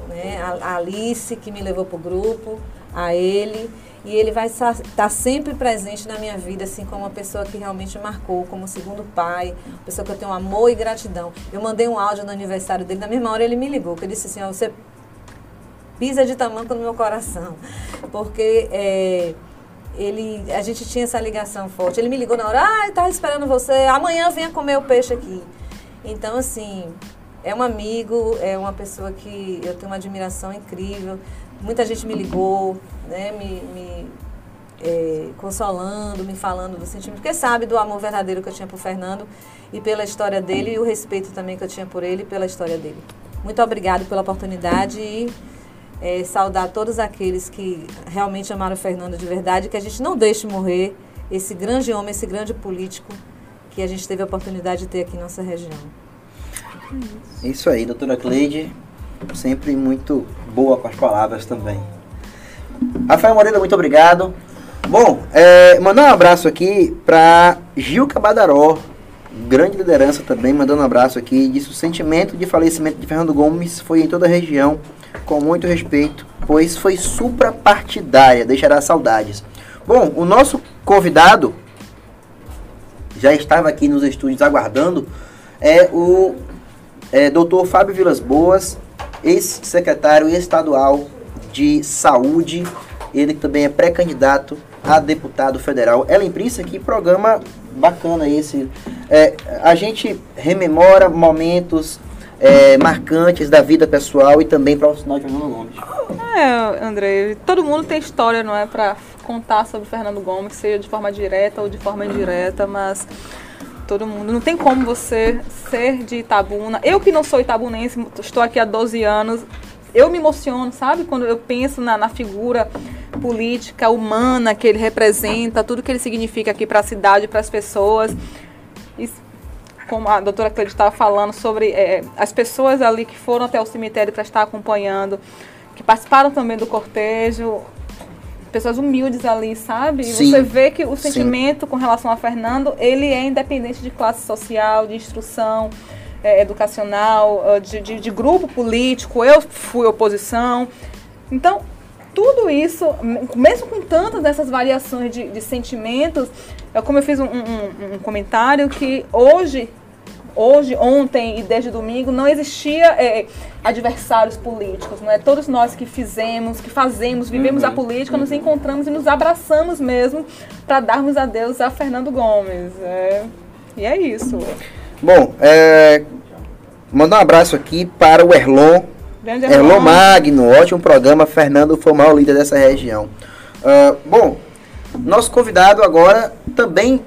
né? A, a Alice, que me levou pro grupo, a ele, e ele vai estar tá sempre presente na minha vida, assim, como uma pessoa que realmente marcou, como segundo pai, uma pessoa que eu tenho amor e gratidão. Eu mandei um áudio no aniversário dele, na mesma hora ele me ligou, que ele disse assim, ó, você pisa de tamanco no meu coração, porque é, ele, a gente tinha essa ligação forte. Ele me ligou na hora, ah, eu tava esperando você, amanhã venha comer o peixe aqui. Então, assim, é um amigo, é uma pessoa que eu tenho uma admiração incrível. Muita gente me ligou, né, me, me é, consolando, me falando do sentimento, porque sabe do amor verdadeiro que eu tinha por Fernando e pela história dele e o respeito também que eu tinha por ele e pela história dele. Muito obrigado pela oportunidade e é, saudar todos aqueles que realmente amaram o Fernando de verdade, que a gente não deixe morrer esse grande homem, esse grande político que a gente teve a oportunidade de ter aqui em nossa região. Isso aí, doutora Cleide, sempre muito boa com as palavras também. Rafael Moreira, muito obrigado. Bom, é, mandar um abraço aqui para Gilca Badaró, grande liderança também, mandando um abraço aqui. Disse o sentimento de falecimento de Fernando Gomes foi em toda a região, com muito respeito, pois foi suprapartidária, deixará saudades. Bom, o nosso convidado já estava aqui nos estúdios aguardando, é o é, doutor Fábio Vilas Boas, ex-secretário estadual de saúde, ele também é pré-candidato a deputado federal. Ellen Prince, que programa bacana esse. É, a gente rememora momentos é, marcantes da vida pessoal e também profissional de Fernando Gomes. É, André, todo mundo tem história, não é, para contar sobre Fernando Gomes, seja de forma direta ou de forma indireta, mas todo mundo. Não tem como você ser de Itabuna. Eu que não sou itabunense, estou aqui há 12 anos, eu me emociono, sabe? Quando eu penso na, na figura política, humana que ele representa, tudo que ele significa aqui para a cidade, para as pessoas. E, como a doutora Cleide estava falando sobre é, as pessoas ali que foram até o cemitério para estar acompanhando, que participaram também do cortejo, pessoas humildes ali, sabe? Sim. você vê que o Sim. sentimento com relação a Fernando, ele é independente de classe social, de instrução é, educacional, eh, de, de, de grupo político, eu fui oposição. Então, tudo isso, mesmo com tantas dessas variações de, de sentimentos, é como eu fiz um, um- um comentário que hoje hoje, ontem e desde domingo, não existia é, adversários políticos, não é? Todos nós que fizemos, que fazemos, vivemos uhum. a política, nos encontramos e nos abraçamos mesmo para darmos adeus a Fernando Gomes. É, e é isso. Bom, é, mandar um abraço aqui para o Erlon. Erlon Magno, ótimo programa. Fernando maior líder dessa região. Uh, bom, nosso convidado agora também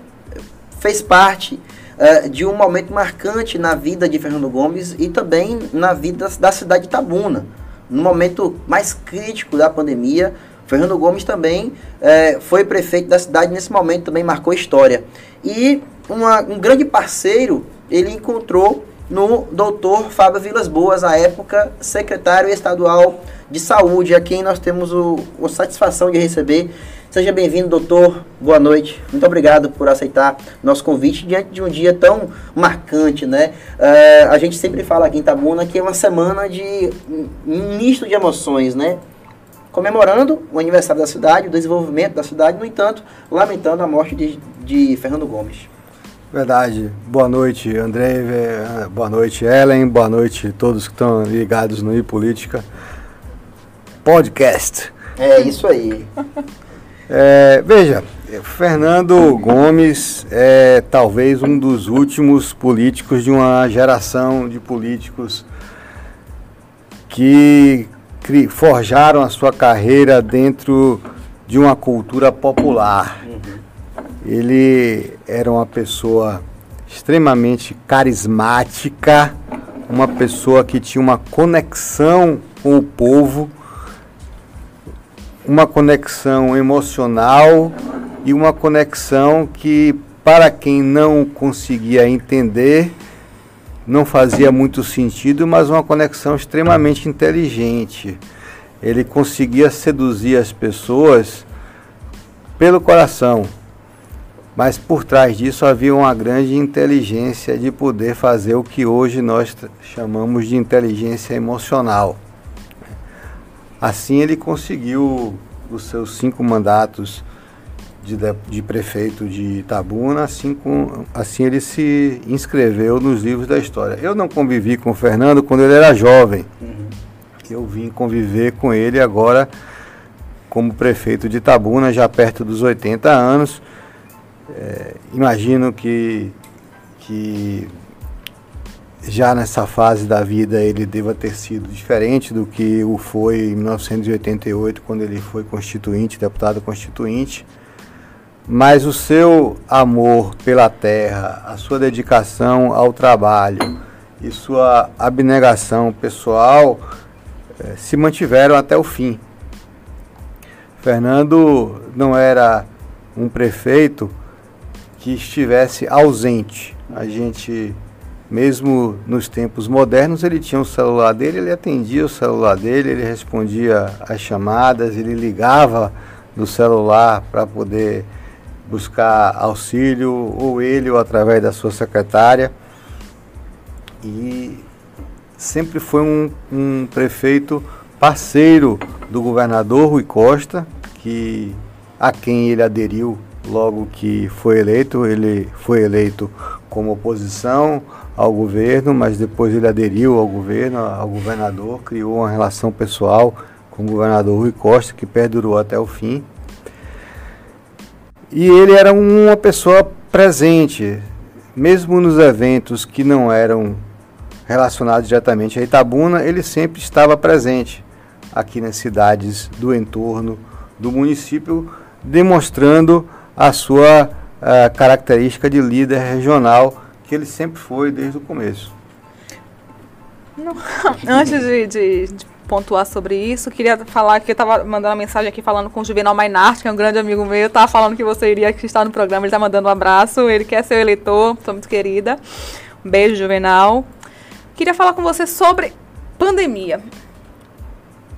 fez parte uh, de um momento marcante na vida de Fernando Gomes e também na vida da cidade de Tabuna. No momento mais crítico da pandemia, Fernando Gomes também uh, foi prefeito da cidade, nesse momento também marcou história. E uma, um grande parceiro ele encontrou no doutor Fábio Vilas Boas, à época secretário estadual de saúde, a quem nós temos o, a satisfação de receber Seja bem-vindo, doutor. Boa noite. Muito obrigado por aceitar nosso convite diante de um dia tão marcante, né? Uh, a gente sempre fala aqui em Tabuna que é uma semana de um misto de emoções, né? Comemorando o aniversário da cidade, o desenvolvimento da cidade, no entanto, lamentando a morte de, de Fernando Gomes. Verdade. Boa noite, André. Boa noite, Ellen. Boa noite a todos que estão ligados no iPolítica Podcast. É isso aí. É, veja, Fernando Gomes é talvez um dos últimos políticos de uma geração de políticos que forjaram a sua carreira dentro de uma cultura popular. Ele era uma pessoa extremamente carismática, uma pessoa que tinha uma conexão com o povo uma conexão emocional e uma conexão que, para quem não conseguia entender, não fazia muito sentido, mas uma conexão extremamente inteligente. Ele conseguia seduzir as pessoas pelo coração, mas por trás disso havia uma grande inteligência de poder fazer o que hoje nós chamamos de inteligência emocional. Assim ele conseguiu os seus cinco mandatos de, de prefeito de Itabuna, assim, com, assim ele se inscreveu nos livros da história. Eu não convivi com o Fernando quando ele era jovem. Uhum. Eu vim conviver com ele agora como prefeito de Itabuna, já perto dos 80 anos. É, imagino que, que já nessa fase da vida ele deva ter sido diferente do que o foi em 1988, quando ele foi constituinte, deputado constituinte. Mas o seu amor pela terra, a sua dedicação ao trabalho e sua abnegação pessoal eh, se mantiveram até o fim. Fernando não era um prefeito que estivesse ausente. A gente mesmo nos tempos modernos, ele tinha o celular dele, ele atendia o celular dele, ele respondia às chamadas, ele ligava do celular para poder buscar auxílio, ou ele ou através da sua secretária. E sempre foi um, um prefeito parceiro do governador Rui Costa, que a quem ele aderiu logo que foi eleito. Ele foi eleito como oposição ao governo, mas depois ele aderiu ao governo, ao governador, criou uma relação pessoal com o governador Rui Costa, que perdurou até o fim. E ele era uma pessoa presente, mesmo nos eventos que não eram relacionados diretamente a Itabuna, ele sempre estava presente aqui nas cidades do entorno do município, demonstrando a sua a característica de líder regional que ele sempre foi desde o começo. Não, antes de, de, de, pontuar sobre isso, queria falar que eu estava mandando uma mensagem aqui falando com o Juvenal Mainart, que é um grande amigo meu, estava falando que você iria estar no programa, ele está mandando um abraço, ele quer ser o eleitor, sou muito querida. Um beijo, Juvenal. Queria falar com você sobre pandemia.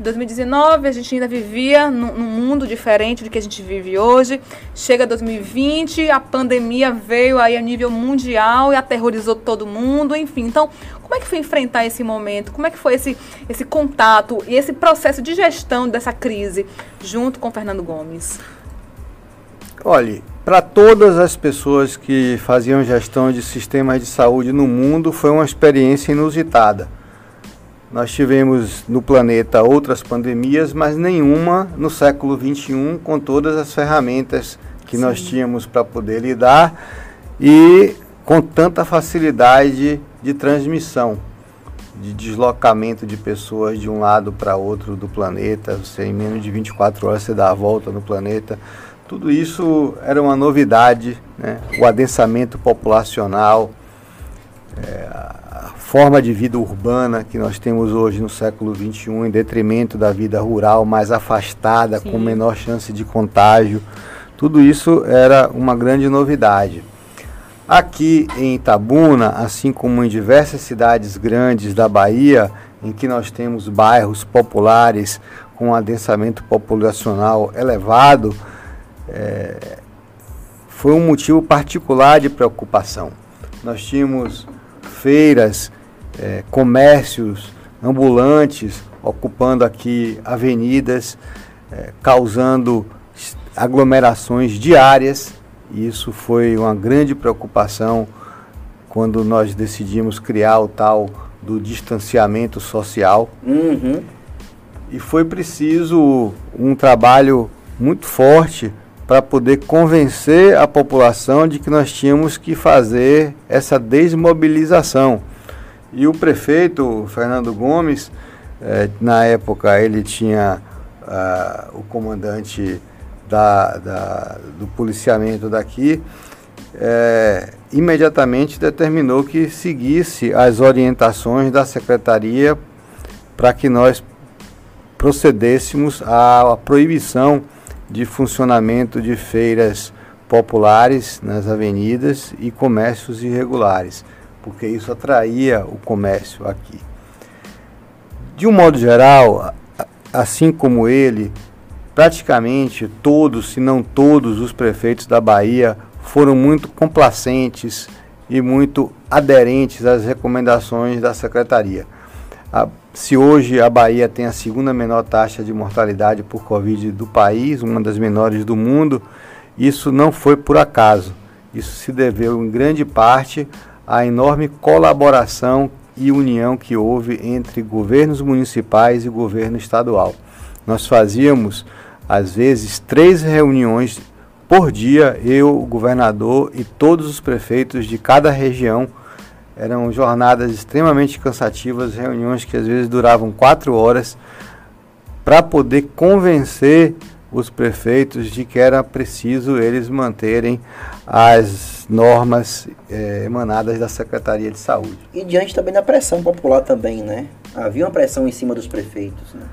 2019 a gente ainda vivia num, mundo diferente do que a gente vive hoje. Chega 2020, a pandemia veio aí a nível mundial e aterrorizou todo mundo, enfim. Então, como é que foi enfrentar esse momento? Como é que foi esse, esse contato e esse processo de gestão dessa crise junto com Fernando Gomes? Olhe, para todas as pessoas que faziam gestão de sistemas de saúde no mundo, foi uma experiência inusitada. Nós tivemos no planeta outras pandemias, mas nenhuma no século XXI com todas as ferramentas que Sim. nós tínhamos para poder lidar e com tanta facilidade de transmissão, de deslocamento de pessoas de um lado para outro do planeta. Você, em menos de 24 horas você dá a volta no planeta. Tudo isso era uma novidade, né? o adensamento populacional, é, a forma de vida urbana que nós temos hoje no século XXI, em detrimento da vida rural mais afastada, Sim. com menor chance de contágio. Tudo isso era uma grande novidade. Aqui em Itabuna, assim como em diversas cidades grandes da Bahia, em que nós temos bairros populares com adensamento populacional elevado, é, foi um motivo particular de preocupação. Nós tínhamos feiras, é, comércios ambulantes ocupando aqui avenidas, é, causando aglomerações diárias. E isso foi uma grande preocupação quando nós decidimos criar o tal do distanciamento social. Uhum. E foi preciso um trabalho muito forte para poder convencer a população de que nós tínhamos que fazer essa desmobilização. E o prefeito Fernando Gomes, eh, na época ele tinha uh, o comandante da, da, do policiamento daqui, eh, imediatamente determinou que seguisse as orientações da secretaria para que nós procedêssemos à proibição de funcionamento de feiras populares nas avenidas e comércios irregulares, porque isso atraía o comércio aqui. De um modo geral, assim como ele, praticamente todos, se não todos, os prefeitos da Bahia foram muito complacentes e muito aderentes às recomendações da secretaria. Se hoje a Bahia tem a segunda menor taxa de mortalidade por Covid do país, uma das menores do mundo, isso não foi por acaso. Isso se deveu em grande parte à enorme colaboração e união que houve entre governos municipais e governo estadual. Nós fazíamos, às vezes, três reuniões por dia, eu, o governador e todos os prefeitos de cada região eram jornadas extremamente cansativas, reuniões que às vezes duravam quatro horas, para poder convencer os prefeitos de que era preciso eles manterem as normas eh, emanadas da Secretaria de Saúde. E diante também da pressão popular também, né? Havia uma pressão em cima dos prefeitos, né?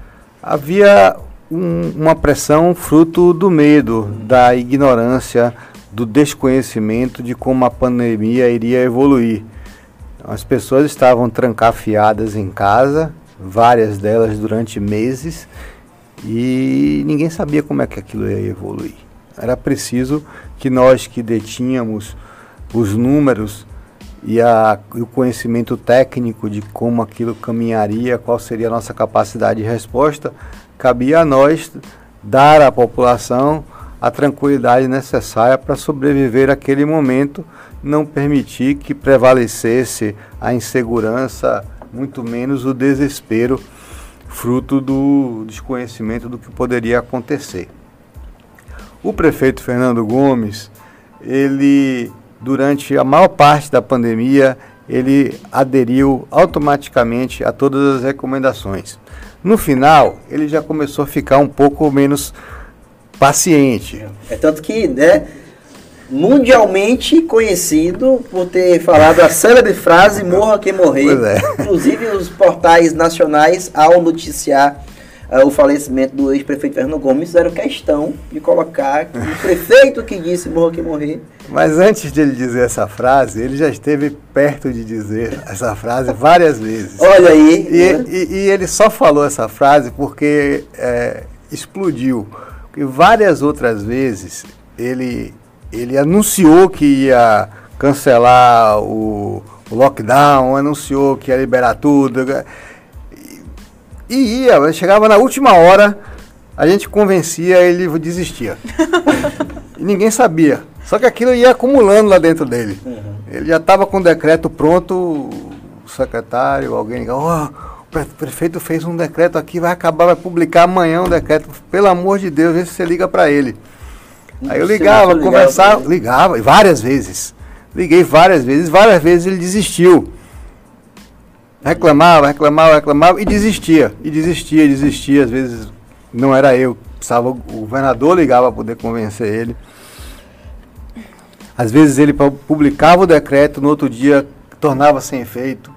Havia um, uma pressão fruto do medo, da ignorância, do desconhecimento de como a pandemia iria evoluir. As pessoas estavam trancafiadas em casa, várias delas durante meses, e ninguém sabia como é que aquilo ia evoluir. Era preciso que nós que detínhamos os números e, a, o conhecimento técnico de como aquilo caminharia, qual seria a nossa capacidade de resposta, cabia a nós dar à população a tranquilidade necessária para sobreviver aquele momento, não permitir que prevalecesse a insegurança, muito menos o desespero, fruto do desconhecimento do que poderia acontecer. O prefeito Fernando Gomes, ele durante a maior parte da pandemia, ele aderiu automaticamente a todas as recomendações. No final, ele já começou a ficar um pouco menos paciente. É tanto que, né, mundialmente conhecido por ter falado a célebre frase morra quem morrer. É. Inclusive os portais nacionais, ao noticiar uh, o falecimento do ex-prefeito Fernando Gomes, fizeram questão de colocar que o prefeito que disse morra quem morrer. Mas antes de ele dizer essa frase, ele já esteve perto de dizer essa frase várias vezes. Olha aí. E, né? e, e ele só falou essa frase porque é, explodiu e várias outras vezes ele, ele anunciou que ia cancelar o, o lockdown, anunciou que ia liberar tudo. E, ia, chegava na última hora, a gente convencia, ele desistia. e ninguém sabia Só que aquilo ia acumulando lá dentro dele. Uhum. Ele já estava com o decreto pronto, o secretário, alguém ligou, oh, o prefeito fez um decreto aqui, vai acabar, vai publicar amanhã um decreto. Pelo amor de Deus, vê se você liga para ele. Aí eu ligava, conversava, ligava, várias vezes. Liguei várias vezes, várias vezes ele desistiu. Reclamava, reclamava, reclamava e desistia. E desistia, desistia. Às vezes não era eu, precisava, o governador ligava para poder convencer ele. Às vezes ele publicava o decreto, no outro dia tornava sem efeito.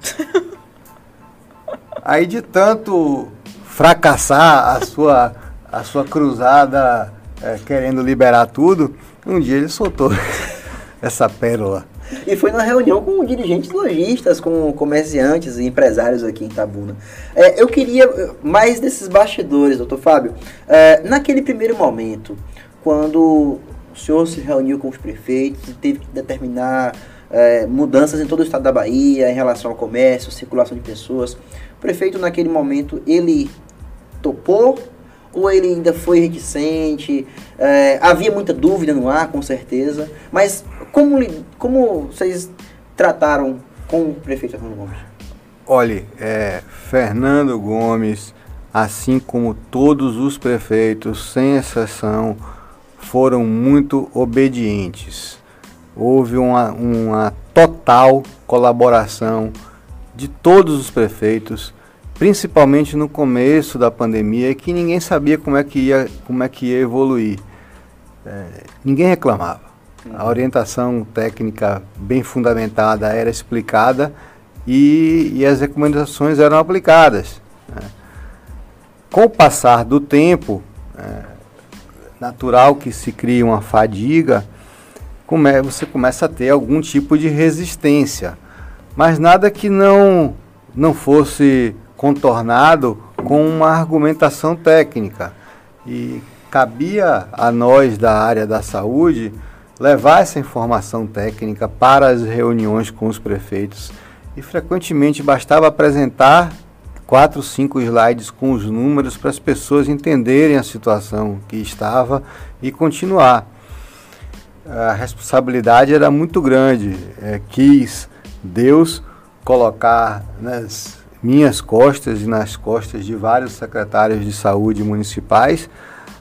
Aí de tanto fracassar a sua, a sua cruzada é, querendo liberar tudo, um dia ele soltou essa pérola. E foi na reunião com dirigentes lojistas, com comerciantes e empresários aqui em Tabuna. É, eu queria mais desses bastidores, doutor Fábio. É, naquele primeiro momento, quando o senhor se reuniu com os prefeitos e teve que determinar é, mudanças em todo o estado da Bahia em relação ao comércio, circulação de pessoas. O prefeito, naquele momento, ele topou ou ele ainda foi reticente? É, havia muita dúvida no ar, com certeza. Mas como, como vocês trataram com o prefeito Fernando Gomes? Olhe, é, Fernando Gomes, assim como todos os prefeitos, sem exceção, foram muito obedientes. Houve uma, uma total colaboração de todos os prefeitos, principalmente no começo da pandemia, que ninguém sabia como é que ia, como é que ia evoluir. É, ninguém reclamava. A orientação técnica bem fundamentada era explicada e, e as recomendações eram aplicadas. Né? Com o passar do tempo, é, natural que se crie uma fadiga, come, você começa a ter algum tipo de resistência, mas nada que não, não fosse contornado com uma argumentação técnica. E cabia a nós da área da saúde levar essa informação técnica para as reuniões com os prefeitos e frequentemente bastava apresentar quatro, cinco slides com os números para as pessoas entenderem a situação que estava e continuar. A responsabilidade era muito grande. É, quis Deus colocar nas minhas costas e nas costas de vários secretários de saúde municipais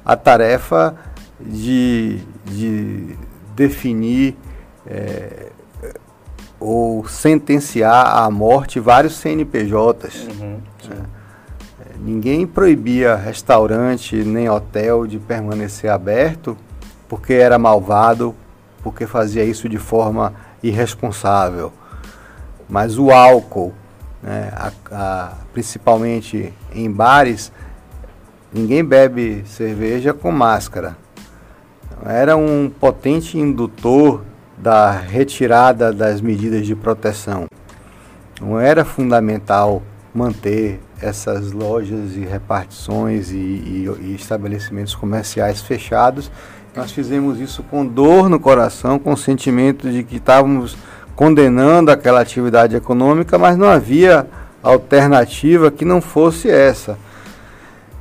a tarefa de, de definir é, ou sentenciar à morte vários CNPJs. Uhum. Né? Ninguém proibia restaurante nem hotel de permanecer aberto porque era malvado, porque fazia isso de forma irresponsável. Mas o álcool, né, a, a, principalmente em bares, ninguém bebe cerveja com máscara. Era um potente indutor da retirada das medidas de proteção. Não era fundamental manter essas lojas e repartições e, e, e, estabelecimentos comerciais fechados. Nós fizemos isso com dor no coração, com o sentimento de que estávamos condenando aquela atividade econômica, mas não havia alternativa que não fosse essa.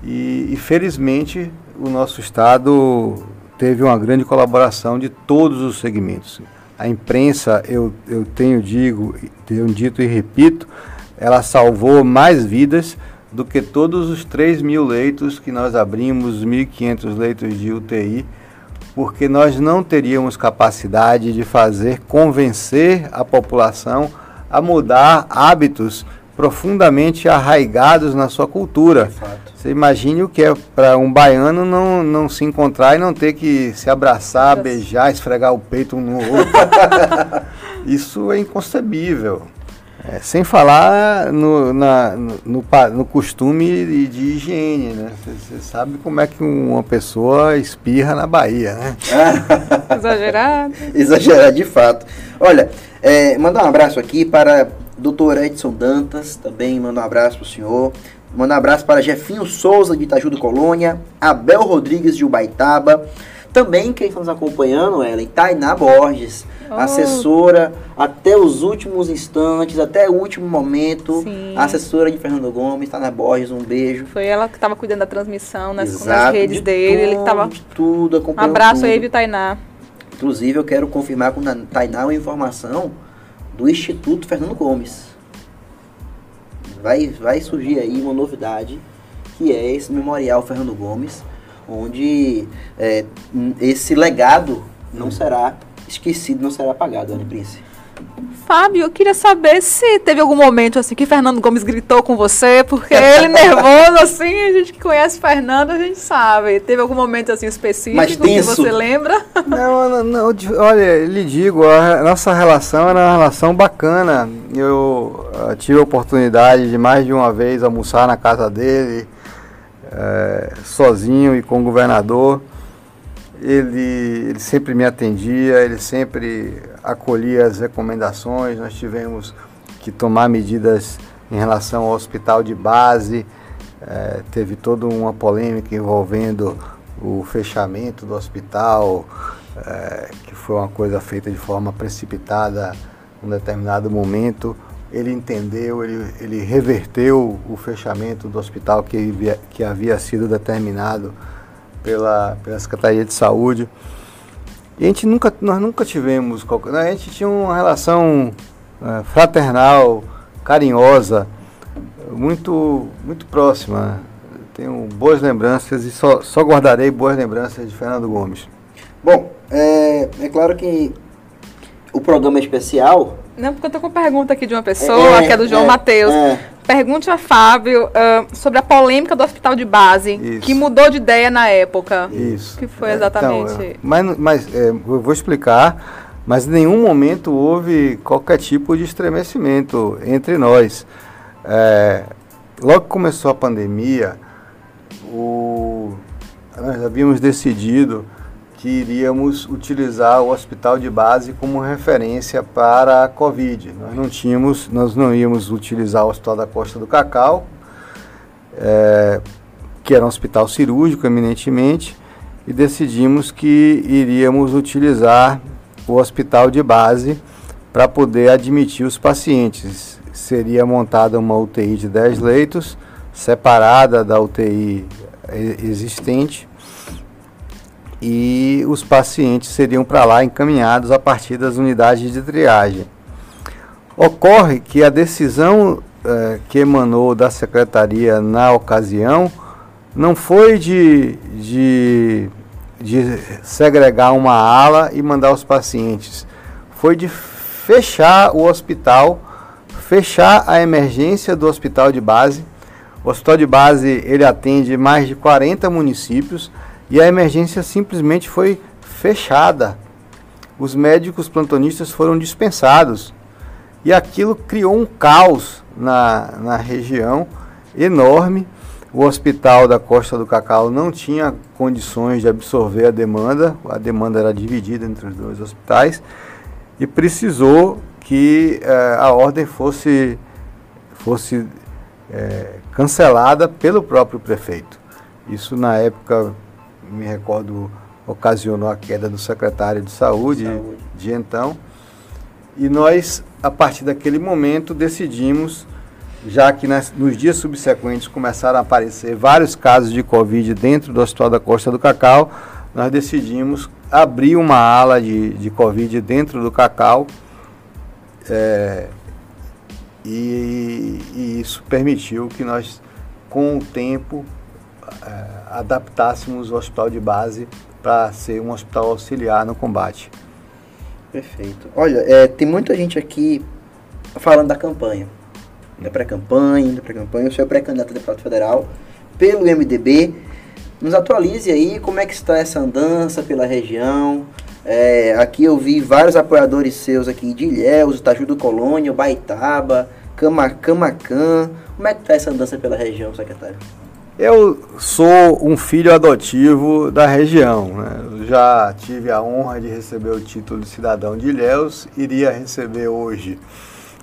E, e felizmente o nosso Estado teve uma grande colaboração de todos os segmentos. A imprensa, eu, eu tenho, digo, tenho dito e repito, ela salvou mais vidas do que todos os 3 mil leitos que nós abrimos, 1.500 leitos de UTI, porque nós não teríamos capacidade de fazer convencer a população a mudar hábitos profundamente arraigados na sua cultura. Você imagine o que é para um baiano não, não se encontrar e não ter que se abraçar, beijar, esfregar o peito um no outro. Isso é inconcebível. É, sem falar no, na, no, no, no, costume de higiene, né? Você sabe como é que uma pessoa espirra na Bahia, né? Exagerado. Exagerado, de fato. Olha, é, mandar um abraço aqui para doutor Edson Dantas, também manda um abraço para o senhor. Manda um abraço para Jefinho Souza, de Itaju do Colônia, Abel Rodrigues, de Ubaitaba. Também quem está nos acompanhando, Ellen, Tainá Borges, oh. assessora até os últimos instantes, até o último momento. Sim. Assessora de Fernando Gomes, Tainá Borges, um beijo. Foi ela que estava cuidando da transmissão nas, nas redes de dele. Tudo, ele estava. Tudo, acompanhando. Um abraço tudo. aí, viu, Tainá. Inclusive, eu quero confirmar com a Tainá uma informação do Instituto Fernando Gomes. Vai, vai surgir aí uma novidade, que é esse Memorial Fernando Gomes, onde é, esse legado não será esquecido, não será apagado, Ana Prince. Fábio, eu queria saber se teve algum momento assim que Fernando Gomes gritou com você, porque ele nervoso assim, a gente que conhece Fernando, a gente sabe. Teve algum momento assim específico que você lembra? Não, não, não, olha, lhe digo, a nossa relação era uma relação bacana. Eu uh, tive a oportunidade de mais de uma vez almoçar na casa dele, uh, sozinho e com o governador ele, ele sempre me atendia, ele sempre acolhia as recomendações. Nós tivemos que tomar medidas em relação ao hospital de base. É, teve toda uma polêmica envolvendo o fechamento do hospital, é, que foi uma coisa feita de forma precipitada um determinado momento. Ele entendeu, ele, ele reverteu o fechamento do hospital que, que havia sido determinado pela, pela Secretaria de Saúde. E a gente nunca, nós nunca tivemos, qualquer, a gente tinha uma relação é, fraternal, carinhosa, muito, muito próxima. Tenho boas lembranças e só, só guardarei boas lembranças de Fernando Gomes. Bom, é, é claro que o programa é especial. Não, porque eu tô com pergunta aqui de uma pessoa, é, que é do João é, Matheus. É. Pergunte a Fábio uh, sobre a polêmica do hospital de base, Isso. que mudou de ideia na época. Isso. Que foi exatamente. Então, mas mas é, eu vou explicar, mas em nenhum momento houve qualquer tipo de estremecimento entre nós. É, logo que começou a pandemia, o, nós havíamos decidido que iríamos utilizar o hospital de base como referência para a Covid. Nós não tínhamos, nós não íamos utilizar o Hospital da Costa do Cacau, é, que era um hospital cirúrgico eminentemente, e decidimos que iríamos utilizar o hospital de base para poder admitir os pacientes. Seria montada uma UTI de 10 leitos, separada da UTI existente, e os pacientes seriam para lá encaminhados a partir das unidades de triagem. Ocorre que a decisão eh, que emanou da secretaria na ocasião não foi de, de, de segregar uma ala e mandar os pacientes, foi de fechar o hospital, fechar a emergência do hospital de base. O hospital de base ele atende mais de 40 municípios e a emergência simplesmente foi fechada. Os médicos plantonistas foram dispensados. E aquilo criou um caos na, na região enorme. O hospital da Costa do Cacau não tinha condições de absorver a demanda, a demanda era dividida entre os dois hospitais e precisou que eh, a ordem fosse, fosse eh, cancelada pelo próprio prefeito. Isso na época me recordo, ocasionou a queda do secretário de saúde, saúde. de então. E nós, a partir daquele momento, decidimos, já que nas, nos dias subsequentes começaram a aparecer vários casos de Covid dentro do Hospital da Costa do Cacau, nós decidimos abrir uma ala de, de Covid dentro do Cacau. É, e, e, isso permitiu que nós, com o tempo, adaptássemos o hospital de base para ser um hospital auxiliar no combate. Perfeito. Olha, é, tem muita gente aqui falando da campanha. Da pré-campanha, da pré-campanha. O senhor é pré-candidato a deputado federal pelo MDB. Nos atualize aí como é que está essa andança pela região. É, aqui eu vi vários apoiadores seus aqui de Ilhéus, Itaju do Colônia, Baitaba, Camacan. Como é que está essa andança pela região, secretário? Eu sou um filho adotivo da região. Né? Já tive a honra de receber o título de cidadão de Ilhéus, iria receber hoje,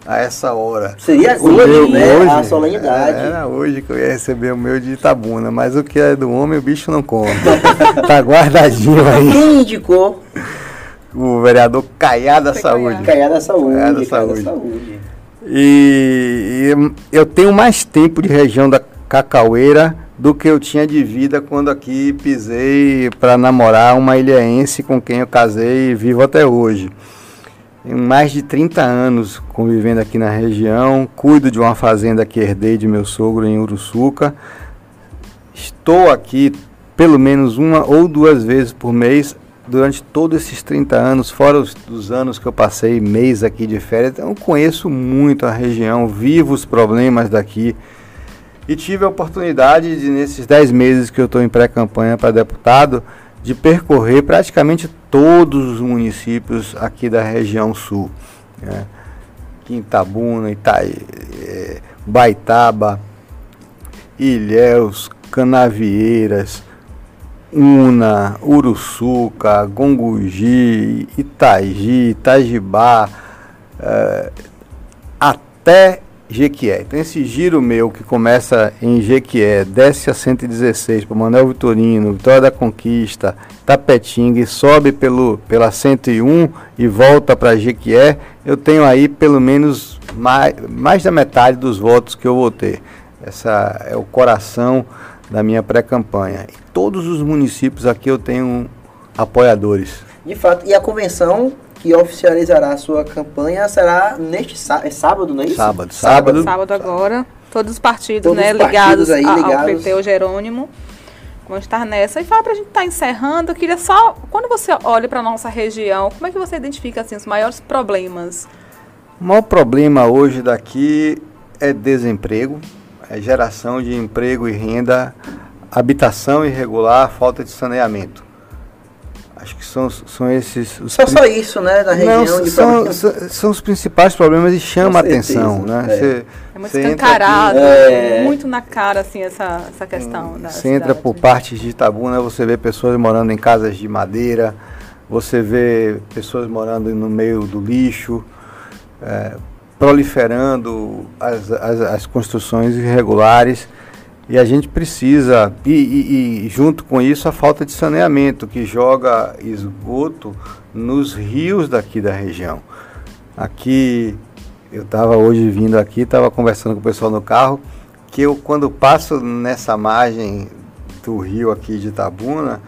a essa hora. Seria hoje, meu, né? Hoje, a solenidade. Era hoje que eu ia receber o meu de Itabuna, mas o que é do homem o bicho não come. tá guardadinho aí. Quem indicou? O vereador Caiada Saúde. Caiada Saúde. Caiada Saúde. Saúde. E, e eu tenho mais tempo de região da Cacaueira do que eu tinha de vida quando aqui pisei para namorar uma ilhaense com quem eu casei e vivo até hoje. Tenho mais de 30 anos convivendo aqui na região, cuido de uma fazenda que herdei de meu sogro em Uruçuca. Estou aqui pelo menos uma ou duas vezes por mês durante todos esses 30 anos, fora os dos anos que eu passei mês aqui de férias. Então eu conheço muito a região, vivo os problemas daqui. E tive a oportunidade de, nesses 10 meses que eu estou em pré-campanha para deputado, de percorrer praticamente todos os municípios aqui da região sul. Né? Quintabuna, Itaí, é, Baitaba, Ilhéus, Canavieiras, Una, Uruçuca, Gongugi, Itagi, Itajibá, é, até Jequié. Então esse giro meu que começa em Jequié, desce a 116 para Manuel Vitorino, Vitória da Conquista, Tapetinga e sobe pelo, pela 101 e volta para Jequié, eu tenho aí pelo menos mais, mais da metade dos votos que eu vou ter. Essa é o coração da minha pré-campanha. Todos os municípios aqui eu tenho apoiadores. De fato, e a convenção que oficializará a sua campanha será neste sá é sábado, não é isso? Sábado. Sábado. Sábado agora. Todos os partidos, Todos né, os partidos ligados, aí, a- ligados. ao PT, o Jerônimo, vão estar nessa. E fala pra gente estar encerrando, eu queria só, quando você olha pra nossa região, como é que você identifica assim, os maiores problemas? O maior problema hoje daqui é desemprego, é geração de emprego e renda, habitação irregular, falta de saneamento. Acho que são, são esses os Só, só isso, né, na região Não, de são, são, são os principais problemas e chama a atenção, né? é. Você- É muito entra escancarado, aqui, é. muito na cara, assim, essa, essa questão da Você entra cidade. por partes de Itabuna, você vê pessoas morando em casas de madeira, você vê pessoas morando no meio do lixo, é, proliferando as, as, as construções irregulares. E a gente precisa, e, e- e junto com isso a falta de saneamento, que joga esgoto nos rios daqui da região. Aqui, eu estava hoje vindo aqui, estava conversando com o pessoal no carro, que eu quando passo nessa margem do rio aqui de Itabuna,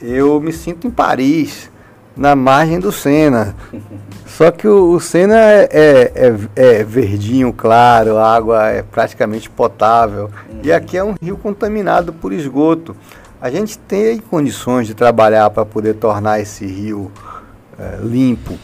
eu me sinto em Paris, na margem do Sena. Só que o, o Sena é, é, é- é verdinho, claro, a água é praticamente potável. E aqui é um rio contaminado por esgoto. A gente tem condições de trabalhar para poder tornar esse rio eh, limpo.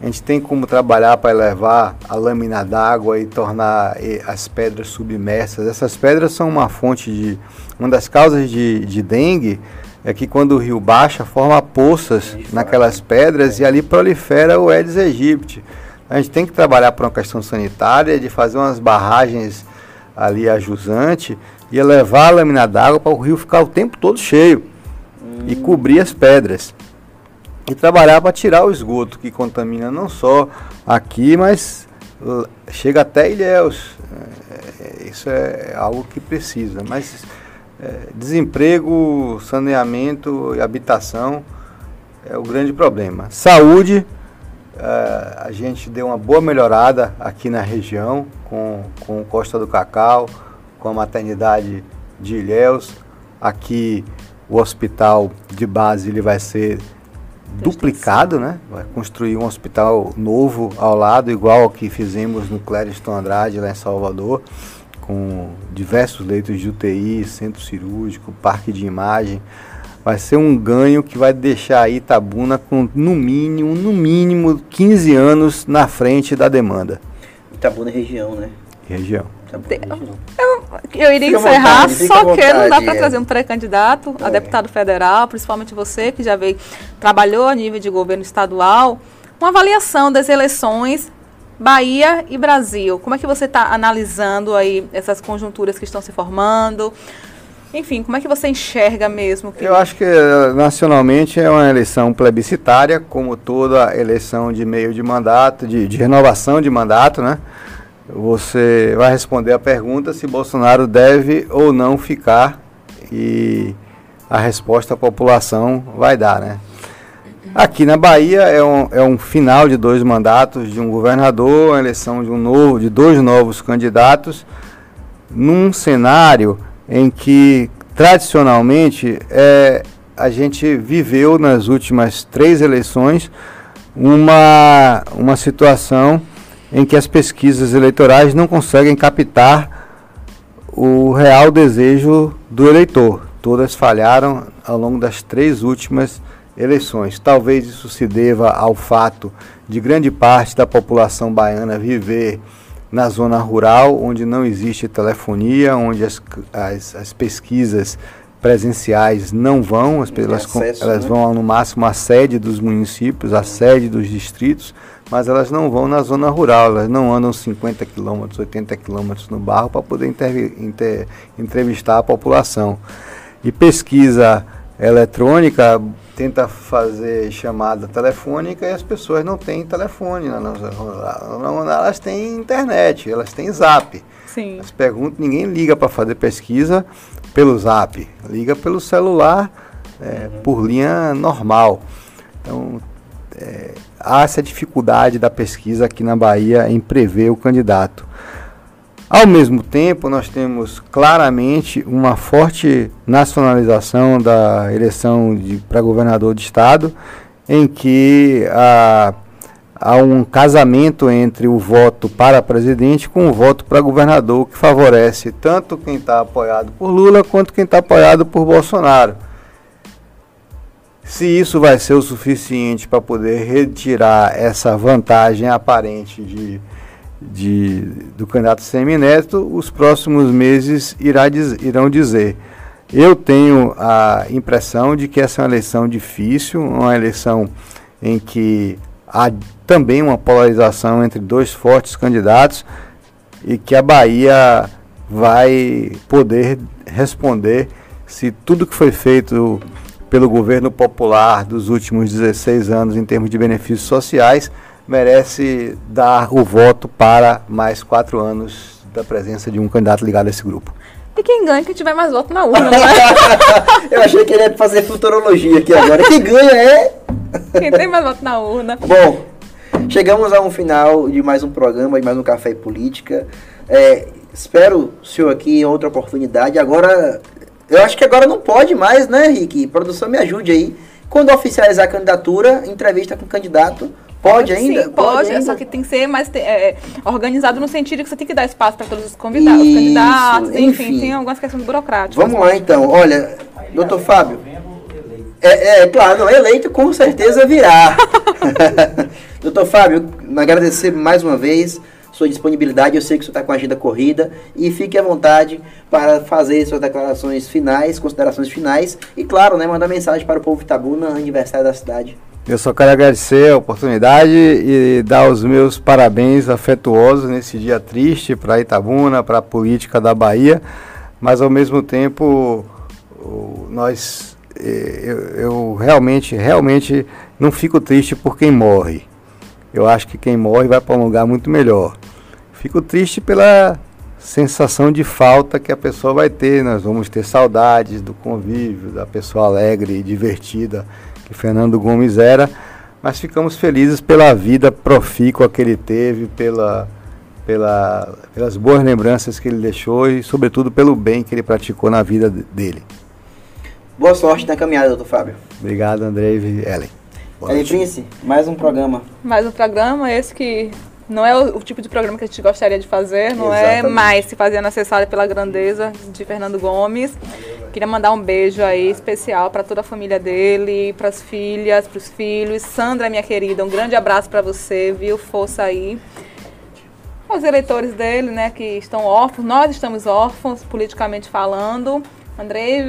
A gente tem como trabalhar para elevar a lâmina d'água e tornar eh, as pedras submersas. Essas pedras são uma fonte de. Uma das causas de, de dengue é que quando o rio baixa, forma poças naquelas pedras e ali prolifera o Aedes aegypti. A gente tem que trabalhar por uma questão sanitária, de fazer umas barragens ali a jusante e elevar a lâmina d'água para o rio ficar o tempo todo cheio e cobrir as pedras e trabalhar para tirar o esgoto que contamina não só aqui, mas chega até Ilhéus. É, isso é algo que precisa. Mas é, desemprego, saneamento e habitação é o grande problema. Saúde, é, a gente deu uma boa melhorada aqui na região com, com Costa do Cacau, com a maternidade de Ilhéus. Aqui o hospital de base ele vai ser duplicado, né? Vai construir um hospital novo ao lado, igual ao que fizemos no Clériston Andrade, lá em Salvador, com diversos leitos de UTI, centro cirúrgico, parque de imagem. Vai ser um ganho que vai deixar aí Itabuna com no mínimo, no mínimo 15 anos na frente da demanda. Itabuna é região, né? Região. Itabuna é região. Eu iria Fica encerrar, vontade, só à que não dá vontade, para é. trazer um pré-candidato a É. deputado federal, principalmente você que já veio, trabalhou a nível de governo estadual, uma avaliação das eleições Bahia e Brasil. Como é que você está analisando aí essas conjunturas que estão se formando? Enfim, como é que você enxerga mesmo? Que Eu acho que eh, nacionalmente é uma eleição plebiscitária, como toda eleição de meio de mandato, de, de renovação de mandato, né? Você vai responder a pergunta se Bolsonaro deve ou não ficar e a resposta a população vai dar, né? Aqui na Bahia é um, é um final de dois mandatos de um governador, a eleição de um novo, de dois novos candidatos, num cenário em que tradicionalmente é, a gente viveu nas últimas três eleições uma, uma situação em que as pesquisas eleitorais não conseguem captar o real desejo do eleitor. Todas falharam ao longo das três últimas eleições. Talvez isso se deva ao fato de grande parte da população baiana viver na zona rural, onde não existe telefonia, onde as, as, as pesquisas presenciais não vão, as, elas, acesso, elas né? vão no máximo à sede dos municípios, à sede dos distritos, mas elas não vão na zona rural, elas não andam 50 quilômetros, 80 quilômetros no barro para poder inter, inter, entrevistar a população. E pesquisa eletrônica tenta fazer chamada telefônica e as pessoas não têm telefone, não, não, elas têm internet, elas têm zap. Sim. As perguntas, ninguém liga para fazer pesquisa pelo zap, liga pelo celular é, uhum. por linha normal. Então, é, há essa dificuldade da pesquisa aqui na Bahia em prever o candidato. Ao mesmo tempo, nós temos claramente uma forte nacionalização da eleição para governador de estado, em que há, um casamento entre o voto para presidente com o voto para governador, que favorece tanto quem está apoiado por Lula quanto quem está apoiado por Bolsonaro. Se isso vai ser o suficiente para poder retirar essa vantagem aparente de, de, do candidato semineto, os próximos meses irá, irão dizer. Eu tenho a impressão de que essa é uma eleição difícil, uma eleição em que há também uma polarização entre dois fortes candidatos e que a Bahia vai poder responder se tudo que foi feito pelo governo popular dos últimos 16 anos em termos de benefícios sociais, merece dar o voto para mais quatro anos da presença de um candidato ligado a esse grupo. E quem ganha que tiver mais voto na urna, né? Eu achei que ele ia fazer futurologia aqui agora. Quem ganha é. Quem tem mais voto na urna. Bom, chegamos a um final de mais um programa, de mais um Café e Política. É, espero o senhor aqui em outra oportunidade. Agora eu acho que agora não pode mais, né, Rick? Produção, me ajude aí. Quando oficializar a candidatura, entrevista com o candidato, Pode ainda? Sim, pode, pode ainda? só que tem que ser mais é, organizado no sentido que você tem que dar espaço para todos os convidados, Isso, candidatos, enfim, enfim, tem algumas questões burocráticas. Vamos lá então, olha, doutor Fábio. É, é, claro, não, eleito com certeza virá. doutor Fábio, agradecer mais uma vez sua disponibilidade. Eu sei que você está com a agenda corrida e fique à vontade para fazer suas declarações finais, considerações finais e, claro, né, mandar mensagem para o povo Itabuna, aniversário da cidade. Eu só quero agradecer a oportunidade e dar os meus parabéns afetuosos nesse dia triste para Itabuna, para a política da Bahia, mas ao mesmo tempo nós eu, eu realmente realmente não fico triste por quem morre. Eu acho que quem morre vai para um lugar muito melhor. Fico triste pela sensação de falta que a pessoa vai ter. Nós vamos ter saudades do convívio, da pessoa alegre e divertida que Fernando Gomes era, mas ficamos felizes pela vida profícua que ele teve, pela, pela, pelas boas lembranças que ele deixou e, sobretudo, pelo bem que ele praticou na vida dele. Boa sorte na caminhada, doutor Fábio. Obrigado, André e Ellen. Ellen Prince, mais um programa. Mais um programa, esse que não é o, o, tipo de programa que a gente gostaria de fazer, não é Exatamente. é mais se fazia necessário pela grandeza de Fernando Gomes. Queria mandar um beijo aí especial para toda a família dele, para as filhas, para os filhos. Sandra, minha querida, um grande abraço para você, viu? Força aí. Os eleitores dele, né, que estão órfãos, nós estamos órfãos, politicamente falando. Andrei,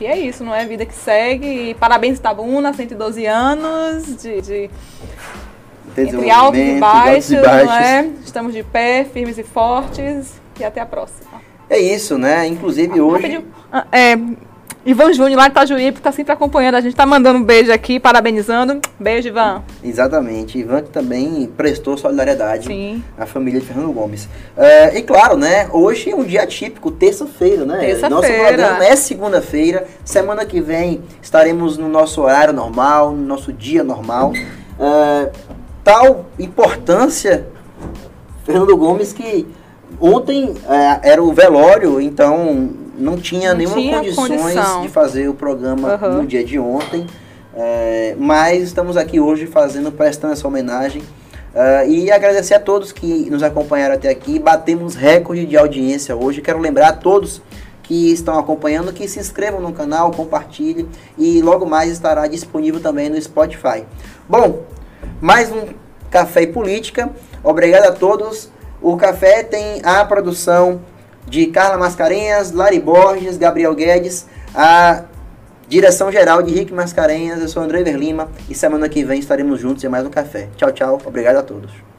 e é isso, não é? Vida que segue. E parabéns, Tabuna, 112 anos de, de entre altos e baixos, e baixos, não é? Estamos de pé, firmes e fortes. E até a próxima. É isso, né? Inclusive ah, hoje. Ah, é, Ivan Júnior, lá de Itajuípe, está sempre acompanhando a gente, está mandando um beijo aqui, parabenizando. Beijo, Ivan. Exatamente. Ivan que também prestou solidariedade Sim. à família de Fernando Gomes. É, e claro, né? Hoje é um dia típico, terça-feira, né? Terça-feira. Nosso programa é segunda-feira. Semana que vem estaremos no nosso horário normal, no nosso dia normal. É, tal importância, Fernando Gomes, que ontem é, era o velório, então não tinha Não nenhuma tinha condições condição. de fazer o programa Aham. no dia de ontem. É, mas estamos aqui hoje fazendo, prestando essa homenagem. Ah, e agradecer a todos que nos acompanharam até aqui. Batemos recorde de audiência hoje. Quero lembrar a todos que estão acompanhando que se inscrevam no canal, compartilhem e logo mais estará disponível também no Spotify. Bom, mais um Café e Política. Obrigado a todos. O café tem a produção de Carla Mascarenhas, Lari Borges, Gabriel Guedes, a direção geral de Rick Mascarenhas. Eu sou André Verlima e semana que vem estaremos juntos em mais um café. Tchau, tchau. Obrigado a todos.